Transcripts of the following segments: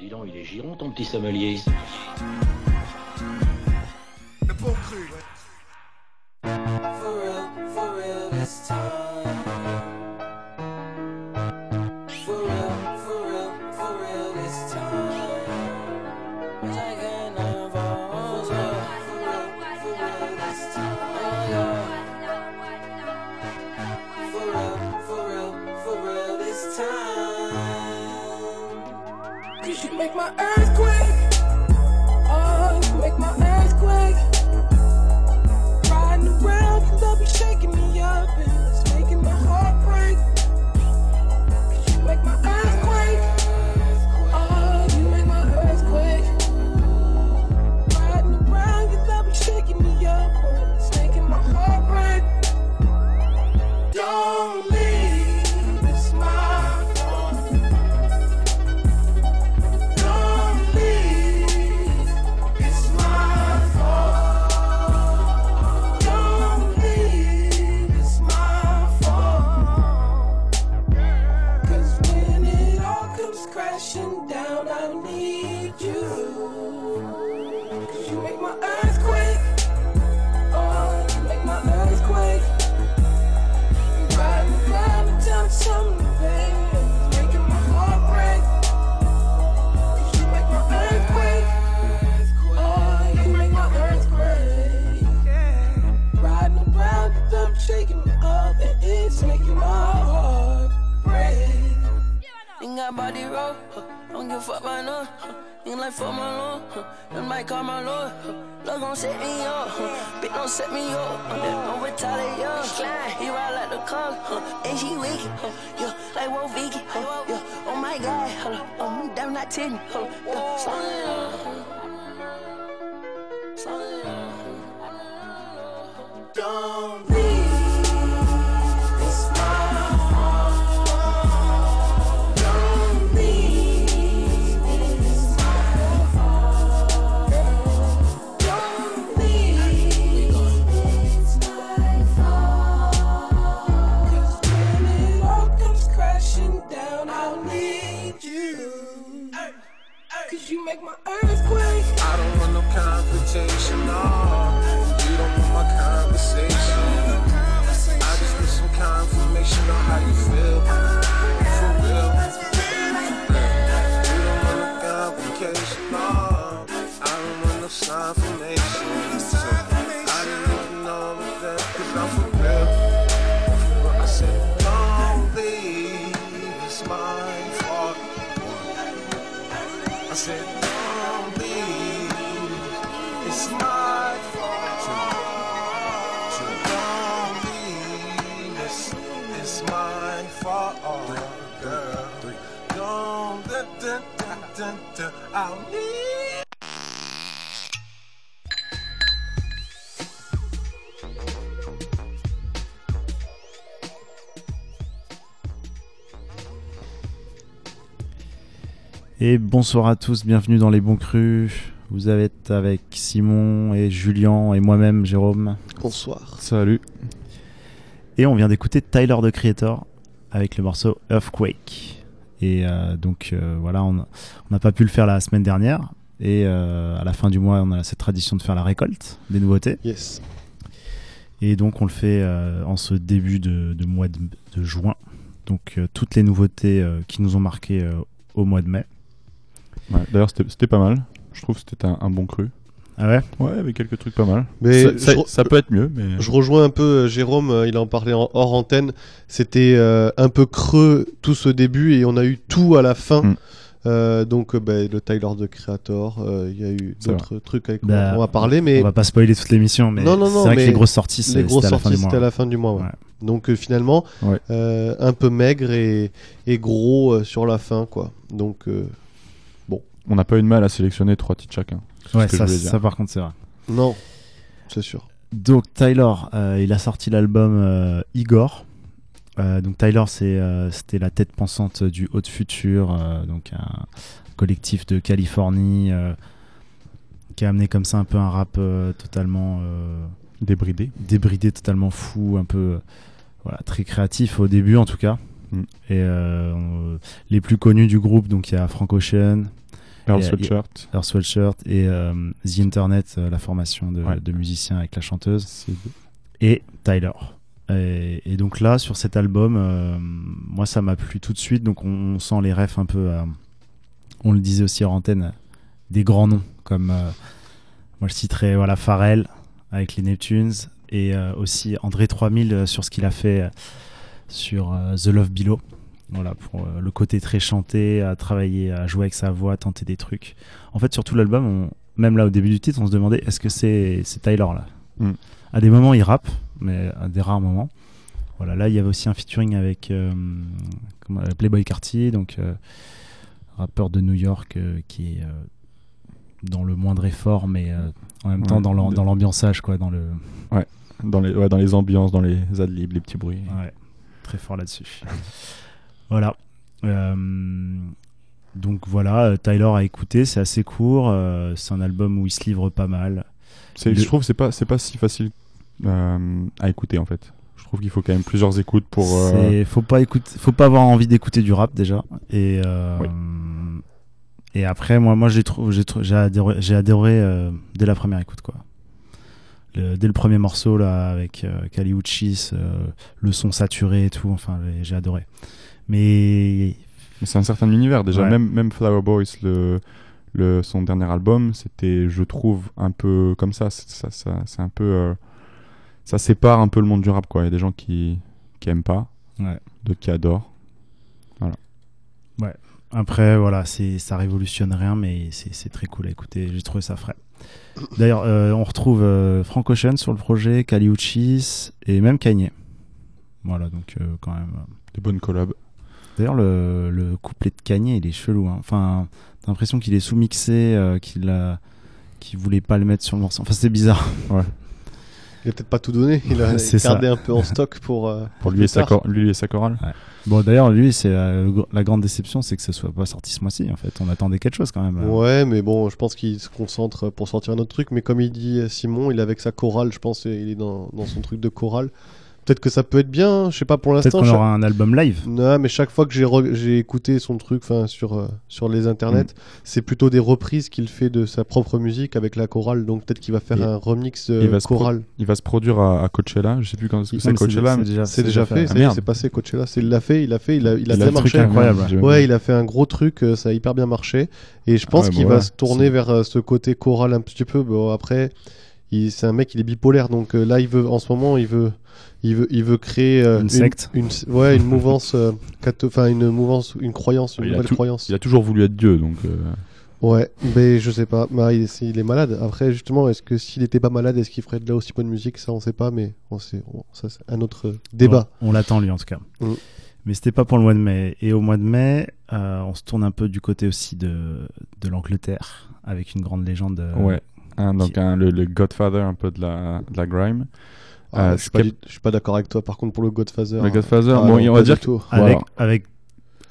Dis donc, il est giron ton petit sommelier. Set me up. Don't retaliate, yo. Slide, he ride like the car, huh. and she wicked, huh. yeah, like Wo Vicky, huh. yeah. Oh my God, huh. oh, damn not ten, huh. yeah. Slow down, huh. Slow it down. Don't Et bonsoir à tous, bienvenue dans les bons crus. Vous êtes avec Simon et Julien et moi-même Jérôme. Bonsoir. Salut. Et on vient d'écouter Tyler the Creator avec le morceau Earthquake. Et euh, donc euh, voilà, on n'a pas pu le faire la semaine dernière. Et euh, à la fin du mois, on a cette tradition de faire la récolte des nouveautés. Yes. Et donc on le fait euh, en ce début de, de mois de, de juin. Donc euh, toutes les nouveautés euh, qui nous ont marqué euh, au mois de mai. Ouais, D'ailleurs, c'était c'était pas mal. Je trouve que c'était un, un bon cru. Ah ouais Ouais, avec quelques trucs pas mal. Mais ça, ça- je re- ça peut être mieux, mais. Je rejoins un peu euh, Jérôme, euh, il en parlait en hors antenne. C'était euh, un peu creux tout ce début et on a eu tout à la fin. Mm. Euh, donc bah, le Tyler de Creator, euh, il y a eu d'autres trucs avec Bah, on va parler, mais On va pas spoiler toute l'émission, mais Non, non, non, c'est vrai que mais les grosses sorties, c'est- les grosses c'était à la fin sorties du mois. c'était à la fin du mois. ouais. Ouais. Donc euh, finalement, Ouais. euh, un peu maigre et, et gros euh, sur la fin, quoi. Donc euh, On n'a pas eu de mal à sélectionner trois titres chacun. Ouais, ce que ça, je voulais dire. ça par contre c'est vrai. non, c'est sûr. Donc Tyler, euh, il a sorti l'album euh, Igor. Euh, donc Tyler, c'est, euh, c'était la tête pensante du Haut Futur, euh, donc un collectif de Californie euh, qui a amené comme ça un peu un rap euh, totalement euh, Débridé. débridé, totalement fou, un peu euh, voilà, très créatif au début en tout cas. Mm. Et euh, on- les plus connus du groupe, donc il y a Frank Ocean, Earl euh, Sweatshirt. Earth Sweatshirt et euh, The Internet, euh, la formation de, Ouais. de musiciens avec la chanteuse, et Tyler. Et, et donc là, sur cet album, moi, ça m'a plu tout de suite. Donc on, on sent les refs un peu, on le disait aussi en antenne, des grands noms comme, moi je citerai voilà, Pharrell avec les Neptunes et euh, aussi André 3000 euh, sur ce qu'il a fait sur euh, The Love Below. Voilà, pour euh, le côté très chanté, à travailler, à jouer avec sa voix, tenter des trucs. En fait, sur tout l'album, on- même là au début du titre, on se demandait est-ce que c'est Tyler là Mm. À des moments, il rappe, mais à des rares moments. Voilà, là, il y avait aussi un featuring avec euh, comment- Playboy Cartier, donc euh, rappeur de New York qui est dans le moindre effort, mais en même Ouais, temps dans l'ambiançage, quoi, dans le Dans les, ouais, dans les ambiances, dans les adlibs, les petits bruits. Ouais, très fort là-dessus. Voilà. Euh, donc voilà, euh, Tyler a écouté, c'est assez court, euh, c'est un album où il se livre pas mal. Le- Je trouve que c'est pas, c'est pas si facile à écouter en fait. Je trouve qu'il faut quand même plusieurs écoutes pour. euh, Faut pas écouter, faut pas avoir envie d'écouter du rap déjà. Et euh, Oui. et après, moi, moi, j'ai trouvé, j'ai trou- j'ai adoré, j'ai adoré euh, dès la première écoute quoi. Le- dès le premier morceau là avec Kali Uchis, le son saturé et tout, enfin, j'ai adoré. Mais Mais c'est un certain univers déjà. Ouais. Même, même Flower Boys, le, le, son dernier album, c'était, je trouve, un peu comme ça. C'est, ça, ça- c'est un peu. euh, ça sépare un peu le monde du rap quoi. Il y a des gens qui, qui aiment pas, Ouais. d'autres qui adorent. Après, voilà, c'est ça révolutionne rien, mais c'est c'est très cool à écouter. J'ai trouvé ça frais. D'ailleurs, euh, on retrouve euh, Frank Ocean sur le projet, Kali Uchis et même Kanye. Voilà, donc euh, quand même. Des bonnes collabs. D'ailleurs, le, le couplet de Kanye, il est chelou. hein. Enfin, t'as l'impression qu'il est sous-mixé, euh, qu'il a, qu'il voulait pas le mettre sur le morceau. Enfin, c'est bizarre. Il a peut-être pas tout donné. Il a gardé un peu en stock pour. euh, Pour lui et, sa lui et sa chorale. Bon, d'ailleurs, lui, c'est euh, la grande déception, c'est que ce soit pas sorti ce mois-ci. En fait, on attendait quelque chose quand même. euh. Ouais, mais bon, je pense qu'il se concentre pour sortir un autre truc. Mais comme il dit Simon, il est avec sa chorale, je pense, et il est dans, dans son truc de chorale. Peut-être que ça peut être bien, hein, je sais pas pour Peut-être l'instant. qu'on chaque- aura un album live. Non, mais chaque fois que j'ai re- j'ai écouté son truc enfin sur, euh, sur les internets, Mm. c'est plutôt des reprises qu'il fait de sa propre musique avec la chorale. Donc peut-être qu'il va faire Et- un remix euh, il va chorale. Il va se produire à, à Coachella. Je sais plus quand est-ce que c'est mais Coachella. mais- déjà, C'est déjà fait, Ah, est, merde. c'est passé Coachella. C'est- Il l'a fait, il l'a fait, il a, il a, il a bien marché. incroyable. J'ai- Ouais, il a fait un gros truc, euh, ça a hyper bien marché. Et je pense ouais, qu'il bon, va se tourner vers euh, ce côté choral un petit peu. Bon, après, c'est un mec, il est bipolaire. Donc euh, là, il veut, en ce moment, il veut, il veut, il veut créer euh, Une secte. une, ouais, une mouvance, euh, une mouvance, une croyance, une Il a nouvelle croyance. Il a toujours voulu être Dieu, donc. euh, Ouais, mais je sais pas. Bah, il, est malade. Après, justement, est-ce que s'il était pas malade, est-ce qu'il ferait de la aussi bonne musique? Ça, on sait pas, mais on sait, ça, c'est un autre débat. On, on l'attend lui en tout cas. Mm. Mais c'était pas pour le mois de mai. Et au mois de mai, euh, on se tourne un peu du côté aussi de, de l'Angleterre avec une grande légende. euh, Ouais. Hein, donc qui- un- le, le Godfather un peu de la, de la grime. Ah, Euh, je, suis pas, Skep- du- je suis pas d'accord avec toi. Par contre, pour le Godfather. Le Godfather, ah, bon, on va dire, tout. Avec, Voilà. avec,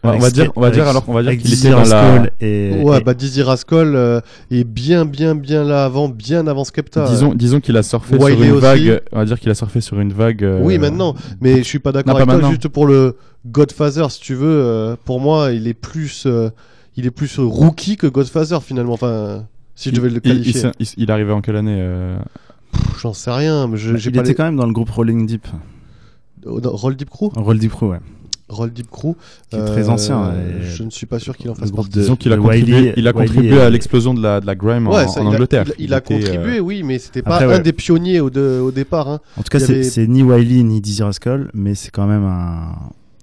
on va dire, on va dire alors, on va dire qu'il Dizzy était dans la. Rascal et, Ouais, et- bah Dizzy Rascal euh, est bien, bien, bien là avant, bien avant Skepta. Disons, disons qu'il a surfé Wiley sur une aussi. vague. On va dire qu'il a surfé sur une vague. euh, Oui, maintenant. Mais je suis pas d'accord avec pas toi. maintenant. Juste pour le Godfather, si tu veux, euh, pour moi, il est plus, euh, il est plus rookie que Godfather finalement. Enfin, si je devais le il, il, qualifier. il, il arrivé en quelle année euh, J'en sais rien. Mais je, bah, il pas était les- quand même dans le groupe Rolling Deep. Oh, non, Roll Deep Crew? Roll Deep Crew, ouais. Roll Deep Crew. Qui est très ancien, et- Je ne suis pas sûr qu'il en fasse partie. de- Disons qu'il a contribué, Wiley- il a contribué à l'explosion de la, de la grime en, Ouais, ça, en il a- Angleterre. Il, il a était, euh, contribué, oui, mais c'était pas Après, un ouais. des pionniers au, de- au départ. Hein. En tout cas, Il c'est avait- ni Wiley ni Dizzy Rascal, mais c'est quand même un,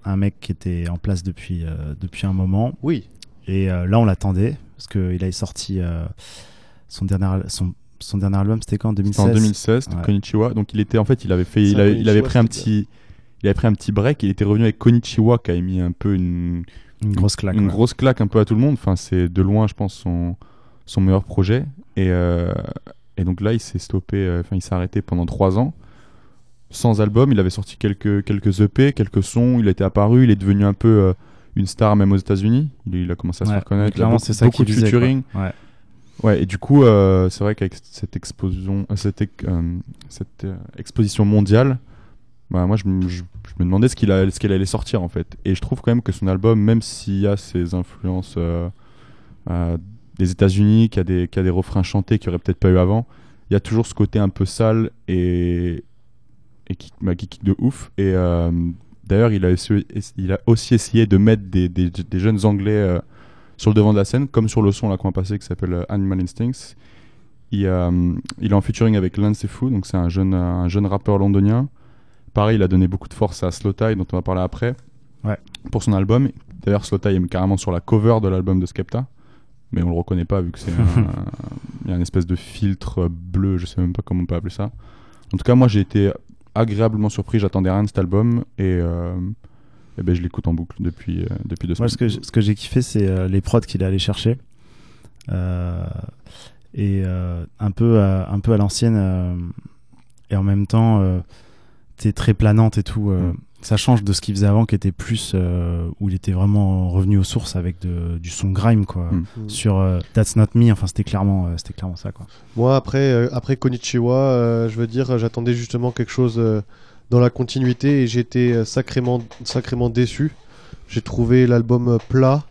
un mec qui était en place depuis, euh, depuis un moment. Oui. Et euh, là, on l'attendait, parce qu'il avait sorti euh, son, dernier, son, son dernier album, c'était quand En 2016 C'était en 2016, Ouais. Konnichiwa. Donc il était en fait, il avait fait, il avait, il avait Konnichiwa, pris un petit, il avait pris un petit break. Il était revenu avec Konnichiwa qui a mis un peu une, Une grosse claque. une ouais. grosse claque un peu à tout le monde. Enfin, c'est de loin, je pense, son, son meilleur projet. Et, euh, et donc là, il s'est stoppé, euh, enfin, il s'est arrêté pendant trois ans. Sans album, il avait sorti quelques, quelques EP, quelques sons, il était apparu, il est devenu un peu euh, une star même aux États-Unis. Il, il a commencé à se faire connaître. Clairement, c'est ça beaucoup qu'il de disait. quoi. featuring. Ouais. Ouais, et du coup, euh, c'est vrai qu'avec cette explosion, euh, cette, euh, cette exposition mondiale, bah, moi je, me- je- je me demandais ce qu'il ce qu'elle allait sortir en fait. Et je trouve quand même que son album, même s'il y a ses influences euh, des États-Unis, qui a des, qui a des refrains chantés qu'il n'y aurait peut-être pas eu avant. Il y a toujours ce côté un peu sale et, et qui, bah, qui kick de ouf. Et d'ailleurs, il, a il a aussi essayé de mettre des, des- des jeunes Anglais euh, sur le devant de la scène, comme sur le son qu'on va passer qui s'appelle euh, Animal Instincts. Il, euh, il est en featuring avec Lance Fou, donc c'est un jeune, un jeune rappeur londonien. Pareil, il a donné beaucoup de force à Slow Tie, dont on va parler après, Ouais. pour son album. D'ailleurs, Slow Tie est carrément sur la cover de l'album de Skepta, mais on le reconnaît pas vu que c'est un, y a une espèce de filtre bleu, je sais même pas comment on peut appeler ça. En tout cas, moi j'ai été agréablement surpris, j'attendais rien de cet album et, euh, eh ben, je l'écoute en boucle depuis, euh, depuis deux Moi, semaines. ce que j'ai- ce que j'ai kiffé, c'est euh, les prods qu'il est allé chercher. Et un, peu à, un peu à l'ancienne. et en même temps, euh, t'es très planante et tout. euh, Mm. Ça change de ce qu'il faisait avant, qui était plus. euh, où il était vraiment revenu aux sources avec de- du son grime, quoi. Mm. Mm. Sur euh, That's Not Me, enfin, c'était clairement, euh, c'était clairement ça, quoi. Moi, après, euh, après Konichiwa, euh, je veux dire, j'attendais justement quelque chose euh, dans la continuité et j'étais sacrément, sacrément déçu. J'ai trouvé l'album plat,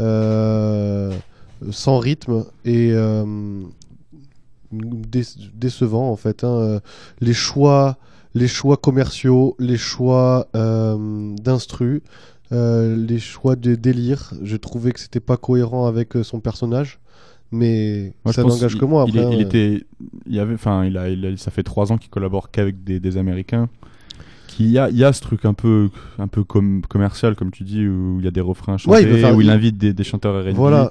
euh, sans rythme et euh, dé- décevant en fait. hein. Les choix, les choix commerciaux, les choix euh, d'instru, euh, les choix de délire. Je trouvais que c'était pas cohérent avec euh, son personnage. Mais Moi, ça n'engage que moi. il, Après, est- il hein. était, il y avait, enfin, il a, il a- ça fait trois ans qu'il collabore qu'avec des, des Américains. Il y a, il y a ce truc un peu, un peu comme commercial, comme tu dis, où il y a des refrains chantés, Ouais, il faire- où il il- invite des, des chanteurs R&B. Voilà.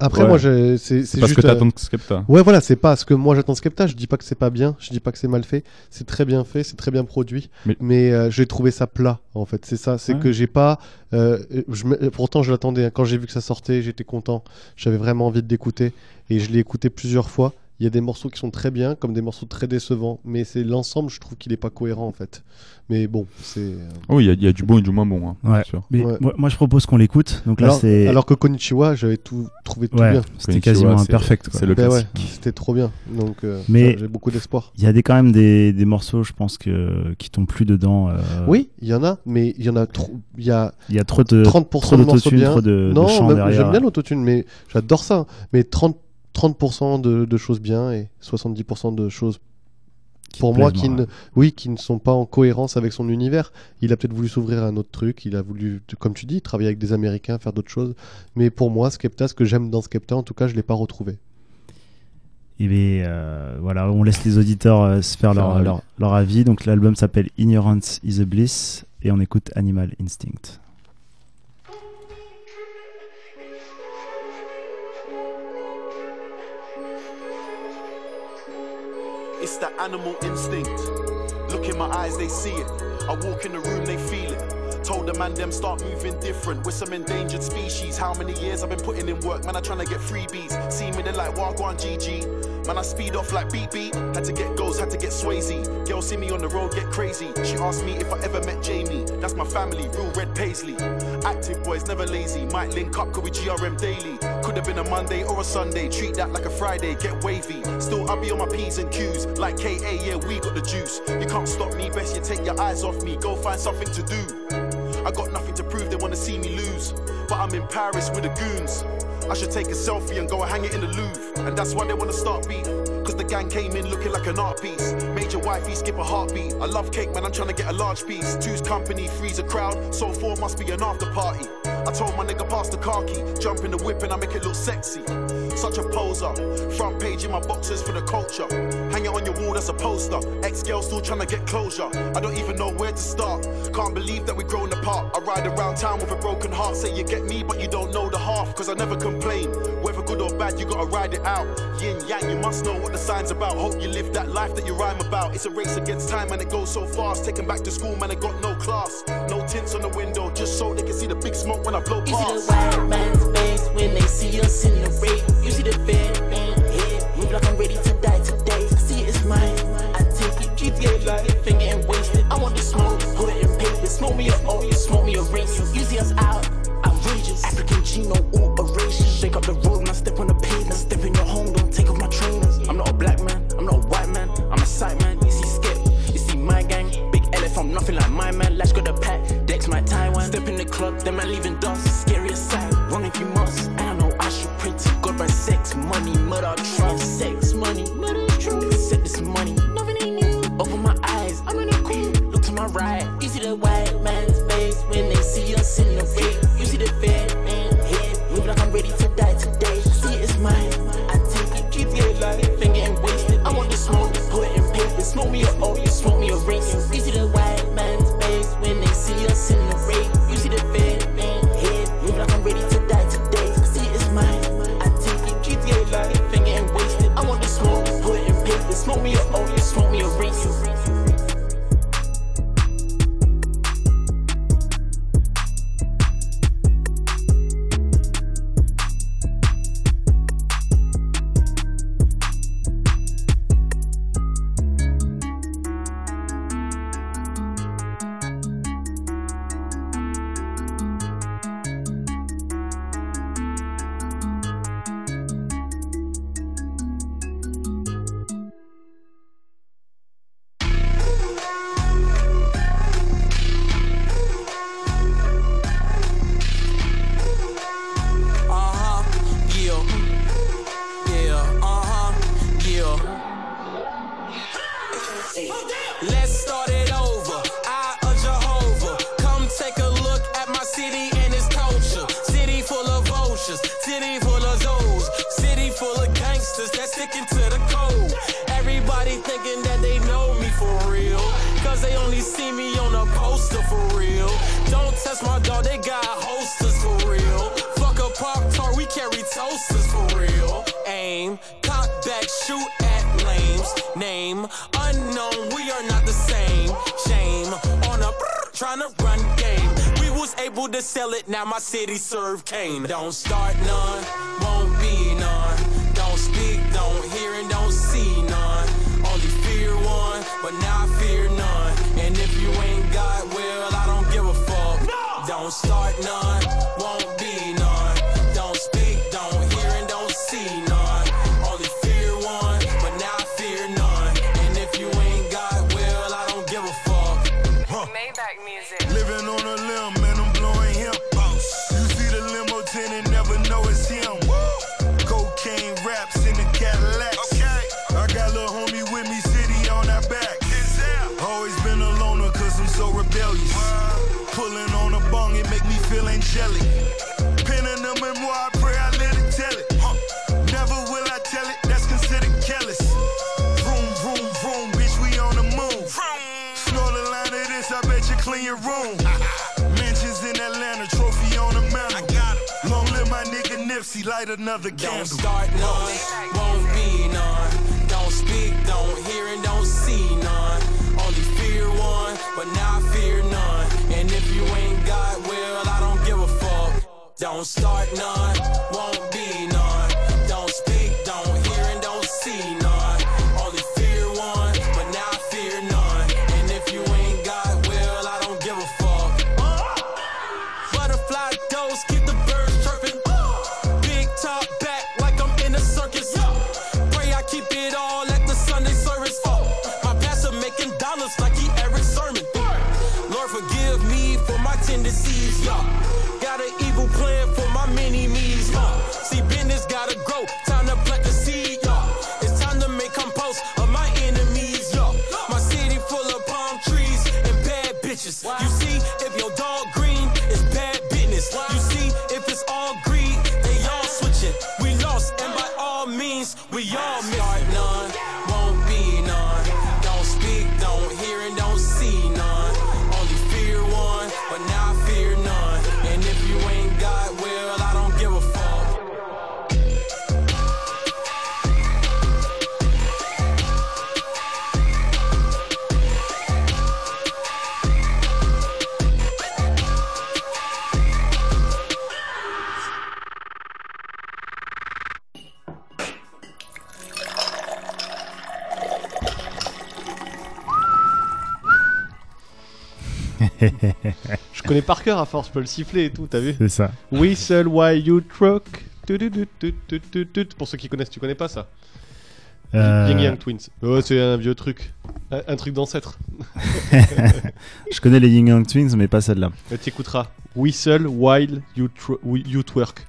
Après, Ouais. moi, c'est c'est parce juste. que euh, t'attends de Skepta. Ouais, voilà, c'est pas ce que moi j'attends de Skepta. Je dis pas que c'est pas bien, je dis pas que c'est mal fait. C'est très bien fait, c'est très bien produit. Mais- Mais, euh, j'ai trouvé ça plat, en fait. C'est ça, c'est Ouais. que j'ai pas. euh, je pourtant, je l'attendais. hein. Quand j'ai vu que ça sortait, j'étais content. J'avais vraiment envie d'écouter. Et je l'ai écouté plusieurs fois. Il y a des morceaux qui sont très bien, comme des morceaux très décevants. Mais c'est l'ensemble, je trouve qu'il est pas cohérent, en fait. Mais bon, c'est. euh, Oh, il y, a- il y a du bon et du moins bon, hein, Ouais. Mais Ouais. moi, moi, je propose qu'on l'écoute. Donc là, Alors, c'est. alors que Konichiwa, j'avais tout trouvé tout ouais, bien. c'était quasiment imperfect. C'est le Ben c'était trop bien. Donc, euh, Mais- j'ai beaucoup d'espoir. Il y a des, quand même des, des morceaux, je pense, que, qui tombent plus dedans. euh, Oui, il y en a, mais il y en a trop. Il y a Il y a trop de, 30% trop de morceaux bien. trop de, non, j'aime bien l'autotune, mais j'adore ça. Mais 30, 30% de, de choses bien et 70% de choses qui pour moi qui ne, ouais. oui, qui ne sont pas en cohérence avec son univers. Il a peut-être voulu s'ouvrir à un autre truc, il a voulu, comme tu dis, travailler avec des Américains, faire d'autres choses. Mais pour moi, Skepta, ce que j'aime dans Skepta, en tout cas, je l'ai pas retrouvé. Et bien, euh, voilà, on laisse les auditeurs euh, se faire Faire leur, leur leur, leur avis. Donc l'album s'appelle Ignorance is a Bliss et on écoute Animal Instinct. It's that animal instinct. Look in my eyes, they see it. I walk in the room, they feel it. Told the man them start moving different. We're some endangered species. How many years I've been putting in work, man? I tryna get freebies. See me, they like Wagwan GG. Man, I speed off like beep. Had to get goals, had to get Swayze. Girl see me on the road, get crazy. She asked me if I ever met Jamie. That's my family, real red paisley. Active boys, never lazy. Might link up, could we GRM daily? Could have been a Monday or a Sunday. Treat that like a Friday, get wavy. Still, I'll be on my P's and Q's. Like KA, yeah, we got the juice. You can't stop me, best you take your eyes off me. Go find something to do. I got nothing to prove, they wanna see me lose. But I'm in Paris with the goons. I should take a selfie and go and hang it in the Louvre. And that's why they wanna start beef. Cause the gang came in looking like an art piece. Major wifey, skip a heartbeat. I love cake, man, I'm trying to get a large piece. Two's company, three's a crowd. So four must be an after party. I told my nigga pass the car key. Jump in the whip and I make it look sexy. Such a poser. Front page in my boxes for the culture. Hang it on your wall, that's a poster. Ex girl still trying to get closure. I don't even know where to start. Can't believe that we're grown apart. I ride around town with a broken heart. Say you get me, but you don't know the half. Cause I never complain. Whether good or bad, you gotta ride it out. Yin yang, you must know what the sign's about. Hope you live that life that you rhyme about. It's a race against time and it goes so fast. Taken back to school, man, I got no class. No tints on the window, just so they can see the big smoke when I blow past. You see the white man's face when they see us in the rain. You see the bed head, move like I'm ready to die today. I see it's mine, I take it, GTA it, finger and wasted. I want the smoke, put it in paper. Smoke me a O, you smoke me a race. You see us out, contagious. African genome alteration. Shake up the road, now step on the pavement. Step in your home, don't take off my trainers. I'm not a black man, I'm not a white man, I'm a sight man. You see Skip, you see my gang. Big LF, I'm nothing like my man. Lash got the pack, Dex my Taiwan. Step in the club, them man leaving dust. Scariest sight, run if you must. I know, I should pray to God by sex, money, murder, trust. like shoot at lames. Name unknown, we are not the same. Shame on a trying to run game. We was able to sell it, now my city serve Kane. Don't start none, won't be none. Don't speak, don't hear, and don't see none. Only fear one, but now I fear none. And if you ain't got will, I don't give a fuck. No! Don't start none. light another candle. Don't start none, won't be none. Don't speak, don't hear, and don't see none. Only fear one, but now I fear none. And if you ain't God, will, I don't give a fuck. Don't start none, won't be none. for my tendencies. Got an evil plan connais par cœur à force, je peux le siffler et tout, t'as vu C'est ça. Whistle while you truck? Pour ceux qui connaissent, tu connais pas ça? Euh. Ying Yang Twins. Oh, c'est un vieux truc. Un, truc d'ancêtre. je connais les Ying Yang Twins, mais pas celle-là. Bah, T'écouteras. Whistle while you, you twerk.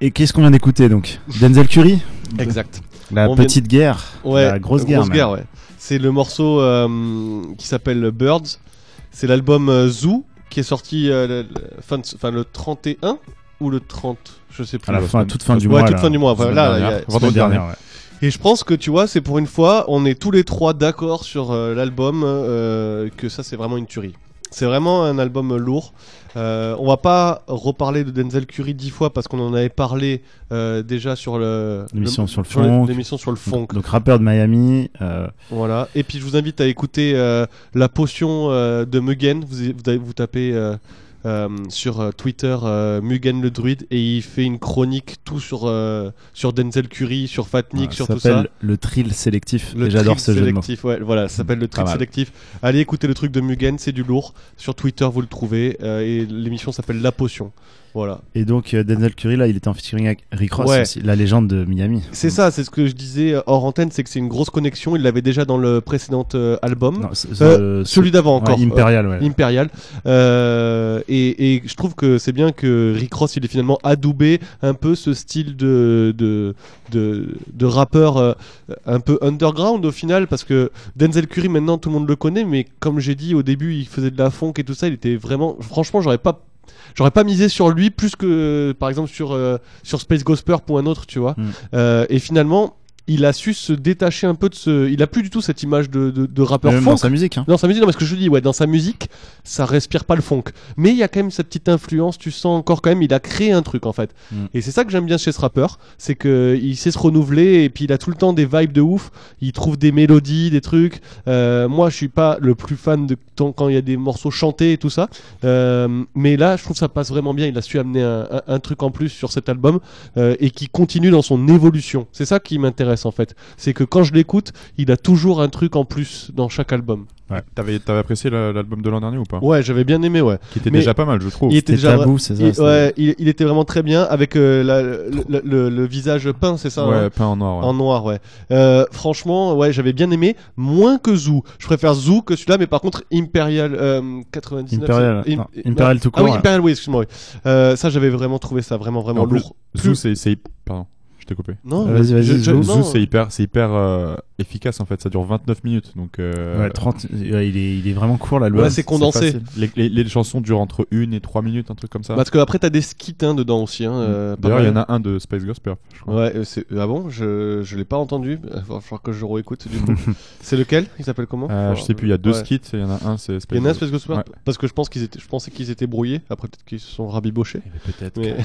Et qu'est-ce qu'on vient d'écouter donc? Denzel Curry? Exact. La petite guerre. Ouais, la grosse guerre. C'est le morceau euh, qui s'appelle Birds. C'est l'album euh, Zoo qui est sorti euh, le, le- fin de- enfin, le 31 ou le 30, je sais plus. À la fin, toute fin du Ouais, mois. toute là. fin du mois. Enfin, Semaine là, dernière. il y a- Semaine Vendredi dernière, ouais. Et je pense que tu vois, c'est pour une fois, on est tous les trois d'accord sur euh, l'album, euh, que ça c'est vraiment une tuerie. C'est vraiment un album lourd. Euh, on va pas reparler de Denzel Curry dix fois parce qu'on en avait parlé euh, déjà sur le L'émission sur le funk. l'émission sur le funk. Donc rappeur de Miami. euh, Voilà. Et puis je vous invite à écouter euh, la potion de Mugen. Vous, vous, tapez sur euh, Twitter euh, Mugen le druide et il fait une chronique tout sur sur sur Denzel Curry, sur Fatnik, sur tout ça. s'appelle le trill sélectif. Le J'adore ce jeu sélectif, ouais, voilà, ça s'appelle le mal. sélectif. Allez écouter le truc de Mugen, c'est du lourd. Sur Twitter, vous le trouvez. euh, et l'émission s'appelle La Potion. Voilà. Et donc euh, Denzel Curry là, il était en featuring avec Rick Ross, Ouais. aussi, la légende de Miami. C'est ça, c'est ce que je disais euh, hors antenne, c'est que c'est une grosse connexion. Il l'avait déjà dans le précédent euh, album. Non, Euh, celui d'avant ouais, encore. Imperial, ouais. Euh, et, et je trouve que c'est bien que Rick Ross il est finalement adoubé un peu ce style de, de, de, de rappeur un peu underground au final parce que Denzel Curry maintenant tout le monde le connaît mais comme j'ai dit au début il faisait de la funk et tout ça il était vraiment franchement j'aurais pas J'aurais pas misé sur lui plus que par exemple sur, euh, sur Space Ghost Purp ou un autre, tu vois. Mm. Euh, et finalement, il a su se détacher un peu de ce. Il a plus du tout cette image de, de, de rappeur funk. dans sa musique. hein. Dans sa musique, non, parce que je dis, ouais, dans sa musique, ça respire pas le funk. Mais il y a quand même cette petite influence, tu sens encore quand même, il a créé un truc en fait. Mm. Et c'est ça que j'aime bien chez ce rappeur, c'est que il sait se renouveler et puis il a tout le temps des vibes de ouf. Il trouve des mélodies, des trucs. Euh, moi, je suis pas le plus fan de quand il y a des morceaux chantés et tout ça. Euh, mais là, je trouve que ça passe vraiment bien. Il a su amener un, un- un truc en plus sur cet album euh, et qui continue dans son évolution. C'est ça qui m'intéresse en fait. C'est que quand je l'écoute, il a toujours un truc en plus dans chaque album. T'avais t'avais apprécié la- l'album de l'an dernier ou pas? Ouais, j'avais bien aimé, ouais. Qui était Mais- déjà pas mal, je trouve. Il était déjà tabou, c'est ça. il, c'est- ouais, il, il était vraiment très bien avec euh, la- le, le- le- le visage peint, c'est ça Ouais, hein? peint en noir. ouais. En noir, ouais. Euh, franchement, ouais, j'avais bien aimé, moins que Zoo. Je préfère Zoo que celui-là, mais par contre, Imperial euh, 99. Imperial, c'est- non, Im- Imperial tout Ah oui, court, Imperial, oui, excuse-moi. oui. Euh, ça, j'avais vraiment trouvé ça vraiment, vraiment En plus, lourd. Zoo, c'est c'est- pardon, je t'ai coupé. Non, Vas-y, vas-y. Zoo, c'est hyper, c'est hyper euh, efficace en fait. Ça dure 29 minutes, donc. euh, Ouais, 30, ouais, il, est, il est vraiment court l'album. Ouais, c'est condensé. Les, les- les chansons durent entre 1 et 3 minutes, un truc comme ça. Parce que après, t'as des skits hein, dedans aussi. Hein, euh, D'ailleurs, il y en a un de Space Ghost Purp, je crois. Ouais, euh, c'est- ah bon, je, je l'ai pas entendu. Il va falloir que je réécoute du coup. c'est lequel? Il s'appelle comment? Euh, je sais plus, il y a deux Ouais. skits, il y en a un, c'est Space Il y en a un Ghost. Space Ghost Ouais. Parce que je pense qu'ils étaient, je pensais qu'ils étaient brouillés. Après peut-être qu'ils se sont rabibochés. Peut-être. Mais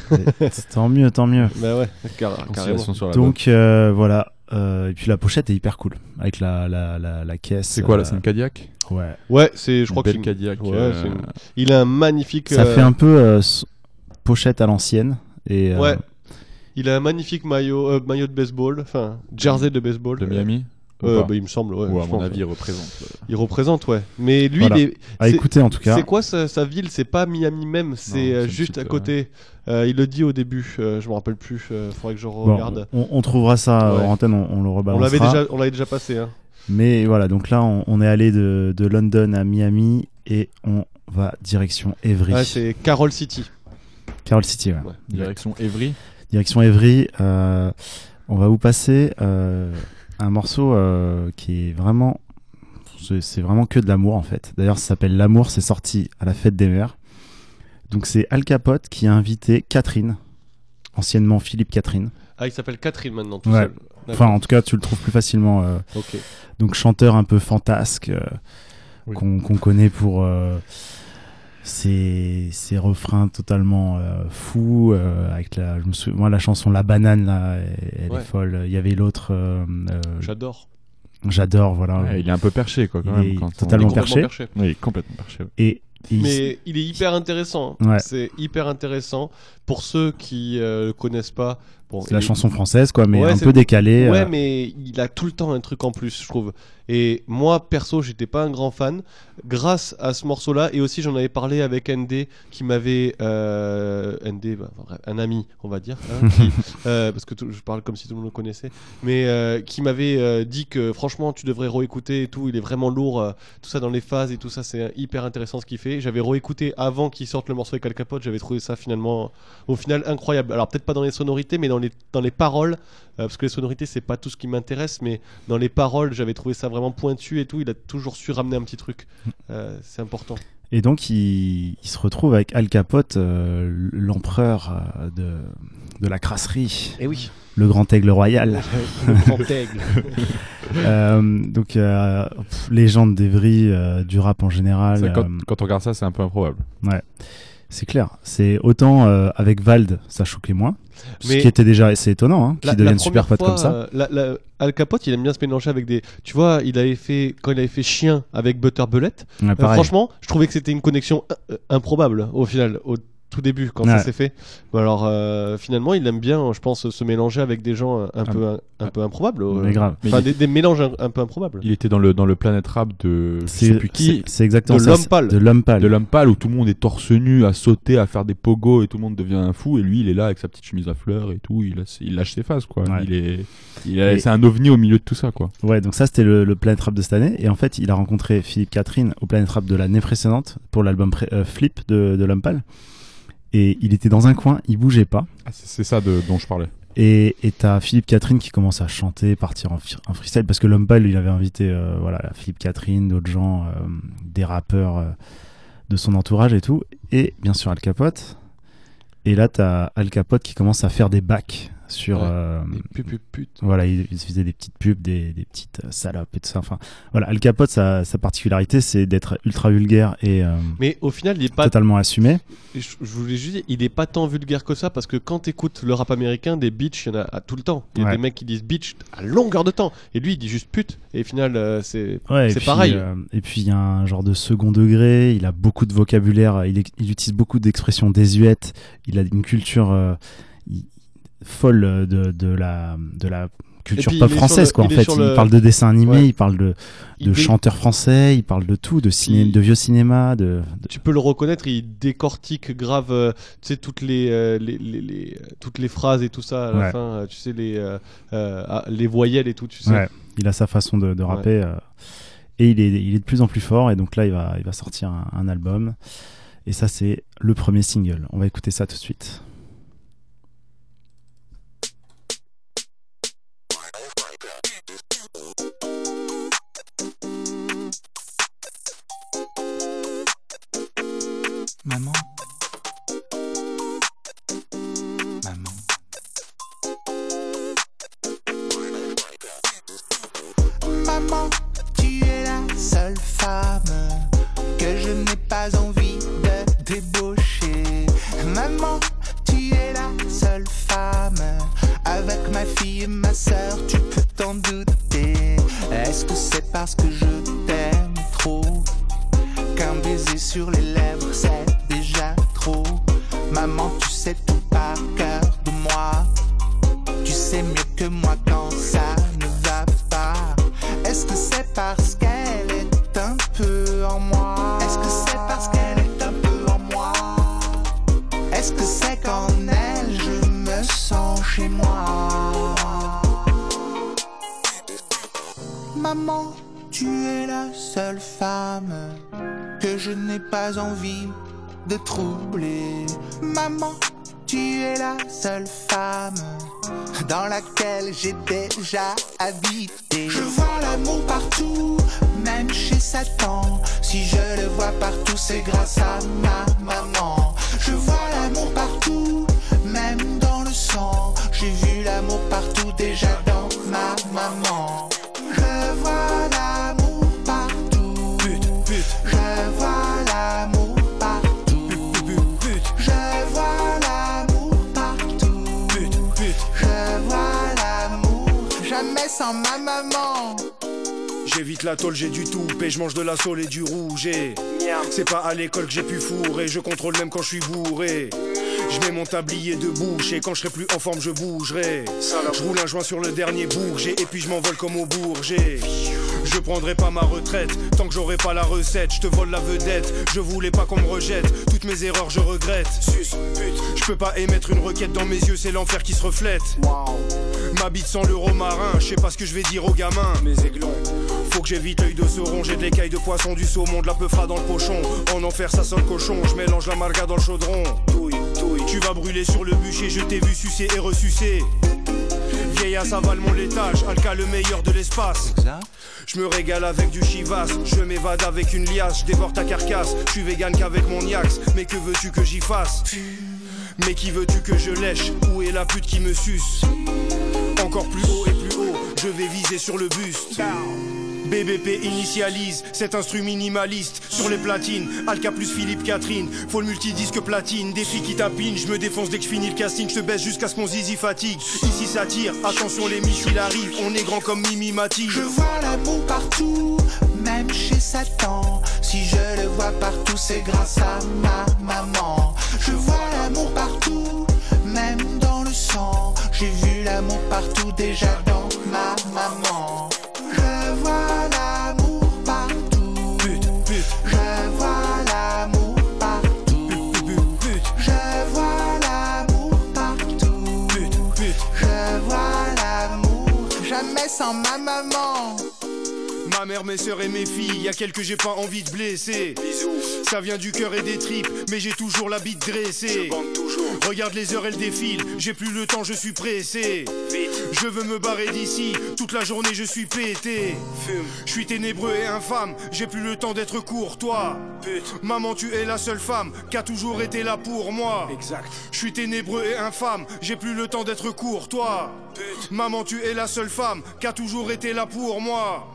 tant mieux, tant mieux. bah ouais, car- carrément. Donc euh, voilà. Euh, et puis la pochette est hyper cool avec la, la, la, la caisse. C'est quoi là euh, C'est une Cadillac Ouais. Ouais, c'est, je crois Une que belle c'est une- Cadillac. Ouais, euh, c'est une- il a un magnifique. Ça euh, fait un peu euh, pochette à l'ancienne. Et euh, Ouais. Il a un magnifique maillot, euh, maillot de baseball, enfin jersey de baseball. de Miami Euh, bah, il me semble, ouais. Ou à mon pense, avis, il représente. euh, Il représente, ouais. Mais lui, Voilà. il est. à c'est- écouter en tout cas. C'est quoi sa, sa ville? C'est pas Miami même, c'est euh, juste petite, à euh, côté. Euh, il le dit au début, euh, je me rappelle plus. euh, faudrait que je Bon, regarde. on, on trouvera ça Ouais. en antenne, on, on le on rebalancera. l'avait déjà, on l'avait déjà passé. Hein. Mais voilà, donc là, on, on est allé de, de London à Miami et on va direction Evry. Ouais, c'est Carol City. Carol City, ouais. Ouais. Direction Evry. Direction Evry. euh, on va vous passer euh, un morceau euh, qui est vraiment. C'est c'est vraiment que de l'amour en fait. D'ailleurs, ça s'appelle L'amour, c'est sorti à la fête des mères. Donc c'est Al Capote qui a invité Catherine, anciennement Philippe Catherine. Ah, il s'appelle Catherine maintenant, tout Ouais. seul. Enfin, en tout cas, tu le trouves plus facilement. euh, donc chanteur un peu fantasque euh, Oui. qu'on connaît pour euh, ses, ses refrains totalement euh, fous euh, avec la je me souviens, moi la chanson la banane là elle, elle Ouais. est folle il y avait l'autre euh, euh, J'adore. j'adore voilà Ouais, il est un peu perché, quoi, quand Il même. est quand on- totalement perché. perché. Oui, il est complètement perché. et il- Mais il est hyper intéressant. Ouais. C'est hyper intéressant. Pour ceux qui euh, le connaissent pas, Bon, C'est la chanson française, quoi, mais Ouais, un peu décalée. Ouais, euh, mais il a tout le temps un truc en plus, je trouve. Et moi, perso, j'étais pas un grand fan. Grâce à ce morceau-là, et aussi j'en avais parlé avec ND, qui m'avait. Euh, ND, bah, un ami, on va dire. hein, qui- euh, parce que tout- je parle comme si tout le monde le connaissait. Mais qui m'avait dit que franchement, tu devrais réécouter et tout. Il est vraiment lourd. tout ça dans les phases et tout ça, c'est hyper intéressant ce qu'il fait. J'avais réécouté avant qu'il sorte le morceau avec Al Capote. J'avais trouvé ça finalement, au final, incroyable. Alors peut-être pas dans les sonorités, mais dans les, dans les paroles. euh, parce que les sonorités, c'est pas tout ce qui m'intéresse, mais dans les paroles, j'avais trouvé ça vraiment pointu et tout. Il a toujours su ramener un petit truc. Euh, c'est important. Et donc, il, il se retrouve avec Al Capote, euh, l'empereur de, de la crasserie, Et oui, le grand aigle royal. le grand aigle. Euh, donc, euh, pff, légende d'Evry, euh, du rap en général. Ça, quand, euh, quand on regarde ça, c'est un peu improbable. c'est clair. C'est autant euh, avec Vald, ça choquait moins. Mais- Ce qui était déjà assez étonnant, hein, qu'ils deviennent super potes comme ça. euh, la- la- Al Capote, il aime bien se mélanger avec des. Tu vois, il avait fait quand il avait fait Chien avec Butter Bullet. Ouais, Euh, franchement, je trouvais que c'était une connexion euh, improbable au final, au tout début quand ça s'est fait. Bon, alors euh, finalement, il aime bien, je pense, se mélanger avec des gens un, un Ah, peu un, un peu improbables. euh, Mais grave. Enfin, Mais des, des mélanges un, un peu improbables. Il était dans le, dans le Planet Rap de C'est plus qui, c'est- exactement de ça. l'homme c'est- pâle. De l'homme pâle. de l'homme pâle où tout le monde est torse nu à sauter, à faire des pogos et tout le monde devient un fou et lui il est là avec sa petite chemise à fleurs et tout, il, a- il lâche ses phases quoi. Ouais. Il est, il a- Et- c'est un ovni au milieu de tout ça quoi. Ouais, donc ça c'était le, le Planet Rap de cette année. Et en fait, il a rencontré Philippe Catherine au Planet Rap de l'année précédente pour l'album euh, Flip de, de l'homme pâle. Et il était dans un coin, il bougeait pas. Ah, c'est ça de, dont je parlais. Et t'as Philippe Catherine qui commence à chanter, partir en, freestyle, parce que l'homme pâle, il avait invité euh, voilà, Philippe Catherine, d'autres gens, euh, des rappeurs euh, de son entourage et tout. Et bien sûr Al Capote. Et là, t'as Al Capote qui commence à faire des bacs sur. Ouais. euh, Des pu- pu- putes. voilà, il, il faisait des petites pubs, des, des petites euh, salopes et tout ça. Enfin, voilà, Al Capote, sa, sa particularité, c'est d'être ultra vulgaire et euh, Mais au final, il est pas totalement assumé. Je, je voulais juste dire, il est pas tant vulgaire que ça parce que quand t'écoutes le rap américain, des bitches, il y en a à tout le temps. Il y a Ouais. des mecs qui disent bitch à longueur de temps. Et lui, il dit juste pute. Et au final, euh, c'est Ouais, c'est pareil. euh, et puis il y a un genre de second degré. Il a beaucoup de vocabulaire. Il, il utilise beaucoup d'expressions désuètes. Il a une culture euh, folle de, de la de la culture puis, pop française le- quoi. En fait, il le- parle de dessins animés, Ouais. il parle de, Il de dé- chanteurs français, il parle de tout, de ciné, Il- de vieux cinéma, de, de- Tu peux le reconnaître, il décortique grave, euh, tu sais, toutes les, euh, les, les- les- toutes les phrases et tout ça à la Ouais. fin, euh, tu sais, les, ah, les voyelles et tout, tu sais. Ouais, il a sa façon de, de rapper et il est, il est de plus en plus fort et donc là il va, il va sortir un, un album et ça c'est le premier single. On va écouter ça tout de suite. Maman. Maman. Maman, tu es la seule femme que je n'ai pas envie de débaucher. Maman, tu es la seule femme avec ma fille et ma soeur, tu peux t'en douter. Est-ce que c'est parce que je femme dans laquelle j'ai déjà habité. Je vois l'amour partout, même chez Satan. Si je le vois partout, c'est grâce à ma maman. Je vois l'amour partout, même dans le sang. J'ai vu l'amour partout déjà dans ma maman. Sans ma maman. J'évite la tôle, j'ai du tout, et je mange de la saule et du rouge. et C'est pas à l'école que j'ai pu fourrer, je contrôle même quand je suis bourré. Je mets mon tablier de bouche et quand je serai plus en forme, je bougerai. Je roule un joint sur le dernier bourget et puis je m'envole comme au bourget. Je prendrai pas ma retraite tant que j'aurai pas la recette. Je te vole la vedette, je voulais pas qu'on me rejette. Toutes mes erreurs, je regrette. Je peux pas émettre une requête dans mes yeux, c'est l'enfer qui se reflète. Ma bite sans l'euro marin, je sais pas ce que je vais dire aux gamins. Mes aiglons. Faut que j'évite l'œil de sauron, j'ai de l'écaille de poisson, du saumon, de la peufra dans le pochon. En enfer, ça sent le cochon, je mélange la marga dans le chaudron. Touille, touille. Tu vas brûler sur le bûcher, je t'ai vu sucer et ressucer. Vieilla, ça avale mon laitage, Alka le meilleur de l'espace. Je me régale avec du chivas, je m'évade avec une liasse, je dévore ta carcasse. Je suis vegan qu'avec mon yax, mais que veux-tu que j'y fasse? Mais qui veux-tu que je lèche? Où est la pute qui me suce? Encore plus haut et plus haut, je vais viser sur le buste. BBP initialise cet instru minimaliste sur les platines. Alka plus Philippe Catherine, faut le multidisque platine. Des filles qui tapinent, je me défonce dès que je finis le casting. Je baisse jusqu'à ce qu'on zizi fatigue. Ici ça tire, attention les miches, il arrive. On est grand comme Mimi Mati. Je vois l'amour partout, même chez Satan. Si je le vois partout, c'est grâce à ma maman. Je vois l'amour partout, même dans le sang. J'ai vu l'amour partout déjà dans ma maman. Sans ma maman. Ma mère, mes soeurs et mes filles, y a quelques j'ai pas envie de blesser. Ça vient du cœur et des tripes, mais j'ai toujours la bite dressée. Regarde les heures, elles défilent, j'ai plus le temps, je suis pressé. Je veux me barrer d'ici, toute la journée je suis pété. Je suis ténébreux et infâme, j'ai plus le temps d'être courtois. Maman, tu es la seule femme qui a toujours été là pour moi. Exact. Je suis ténébreux et infâme, j'ai plus le temps d'être courtois. Maman, tu es la seule femme qui a toujours été là pour moi.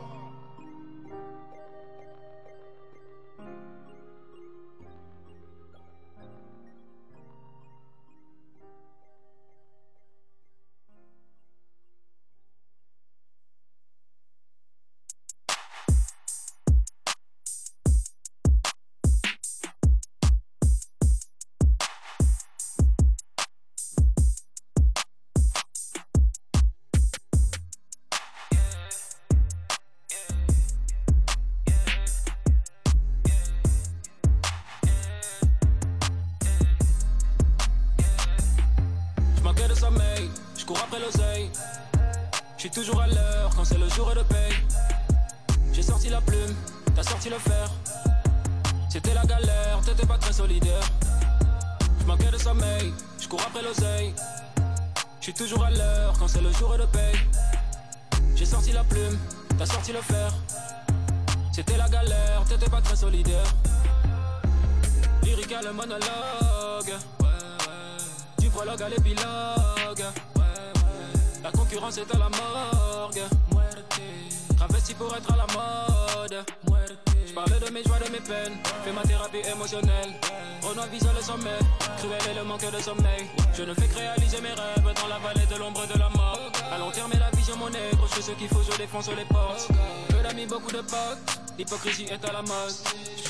Est à la mode.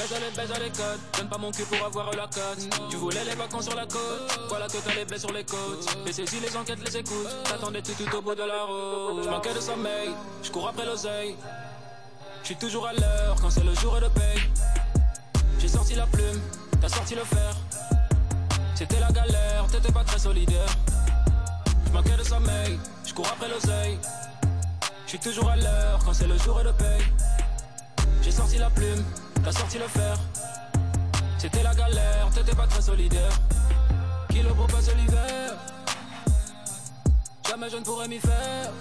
À les baise à les. Donne pas mon cul pour avoir la cote. Tu voulais les vacances sur la côte. Voilà que t'as les blés sur les côtes. Les saisies, les enquêtes, les écoutes. T'attendais tout, tout au bout de la route. Je manquais de sommeil. Je cours après l'oseille. Je suis toujours à l'heure quand c'est le jour de paye. J'ai sorti la plume, t'as sorti le fer. C'était la galère, t'étais pas très solidaire. Je manquais de sommeil, je cours après l'oseille. Je suis toujours à l'heure quand c'est le jour de paye. Sorti la plume, t'as sorti le fer. C'était la galère, t'étais pas très solidaire. Qui le propose l'hiver Jamais je ne pourrais m'y faire.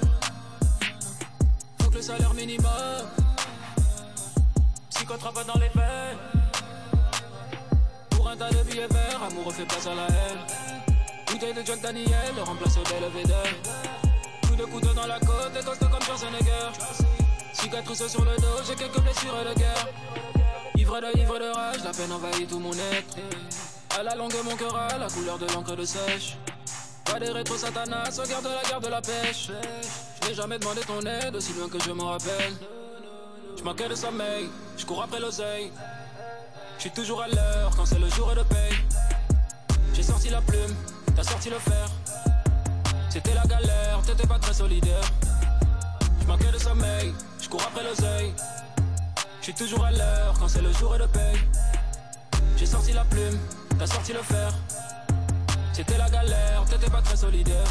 Faut que le salaire minimum Psychotrape dans les faits Pour un tas de billets verts Amoureux fait place à la haine Bouteille de Jack Daniel Remplace au Belvedere Coup de couteau dans la côte Et costaud comme Schwarzenegger Cicatrice sur le dos J'ai quelques blessures de guerre Ivre de ivre de rage La peine envahit tout mon être À la longue mon cœur a la couleur de l'encre de sèche Pas des rétro satanas Regarde la guerre de la pêche Je n'ai jamais demandé ton aide Aussi loin que je m'en rappelle je manquais de sommeil, je cours après l'oseille. Je suis toujours à l'heure quand c'est le jour de paye. J'ai sorti la plume, t'as sorti le fer. C'était la galère, t'étais pas très solidaire. Je manquais de sommeil, cours après l'oseille. Je toujours à l'heure quand c'est le jour de paye. J'ai sorti la plume, t'as sorti le fer. C'était la galère, t'étais pas très solidaire.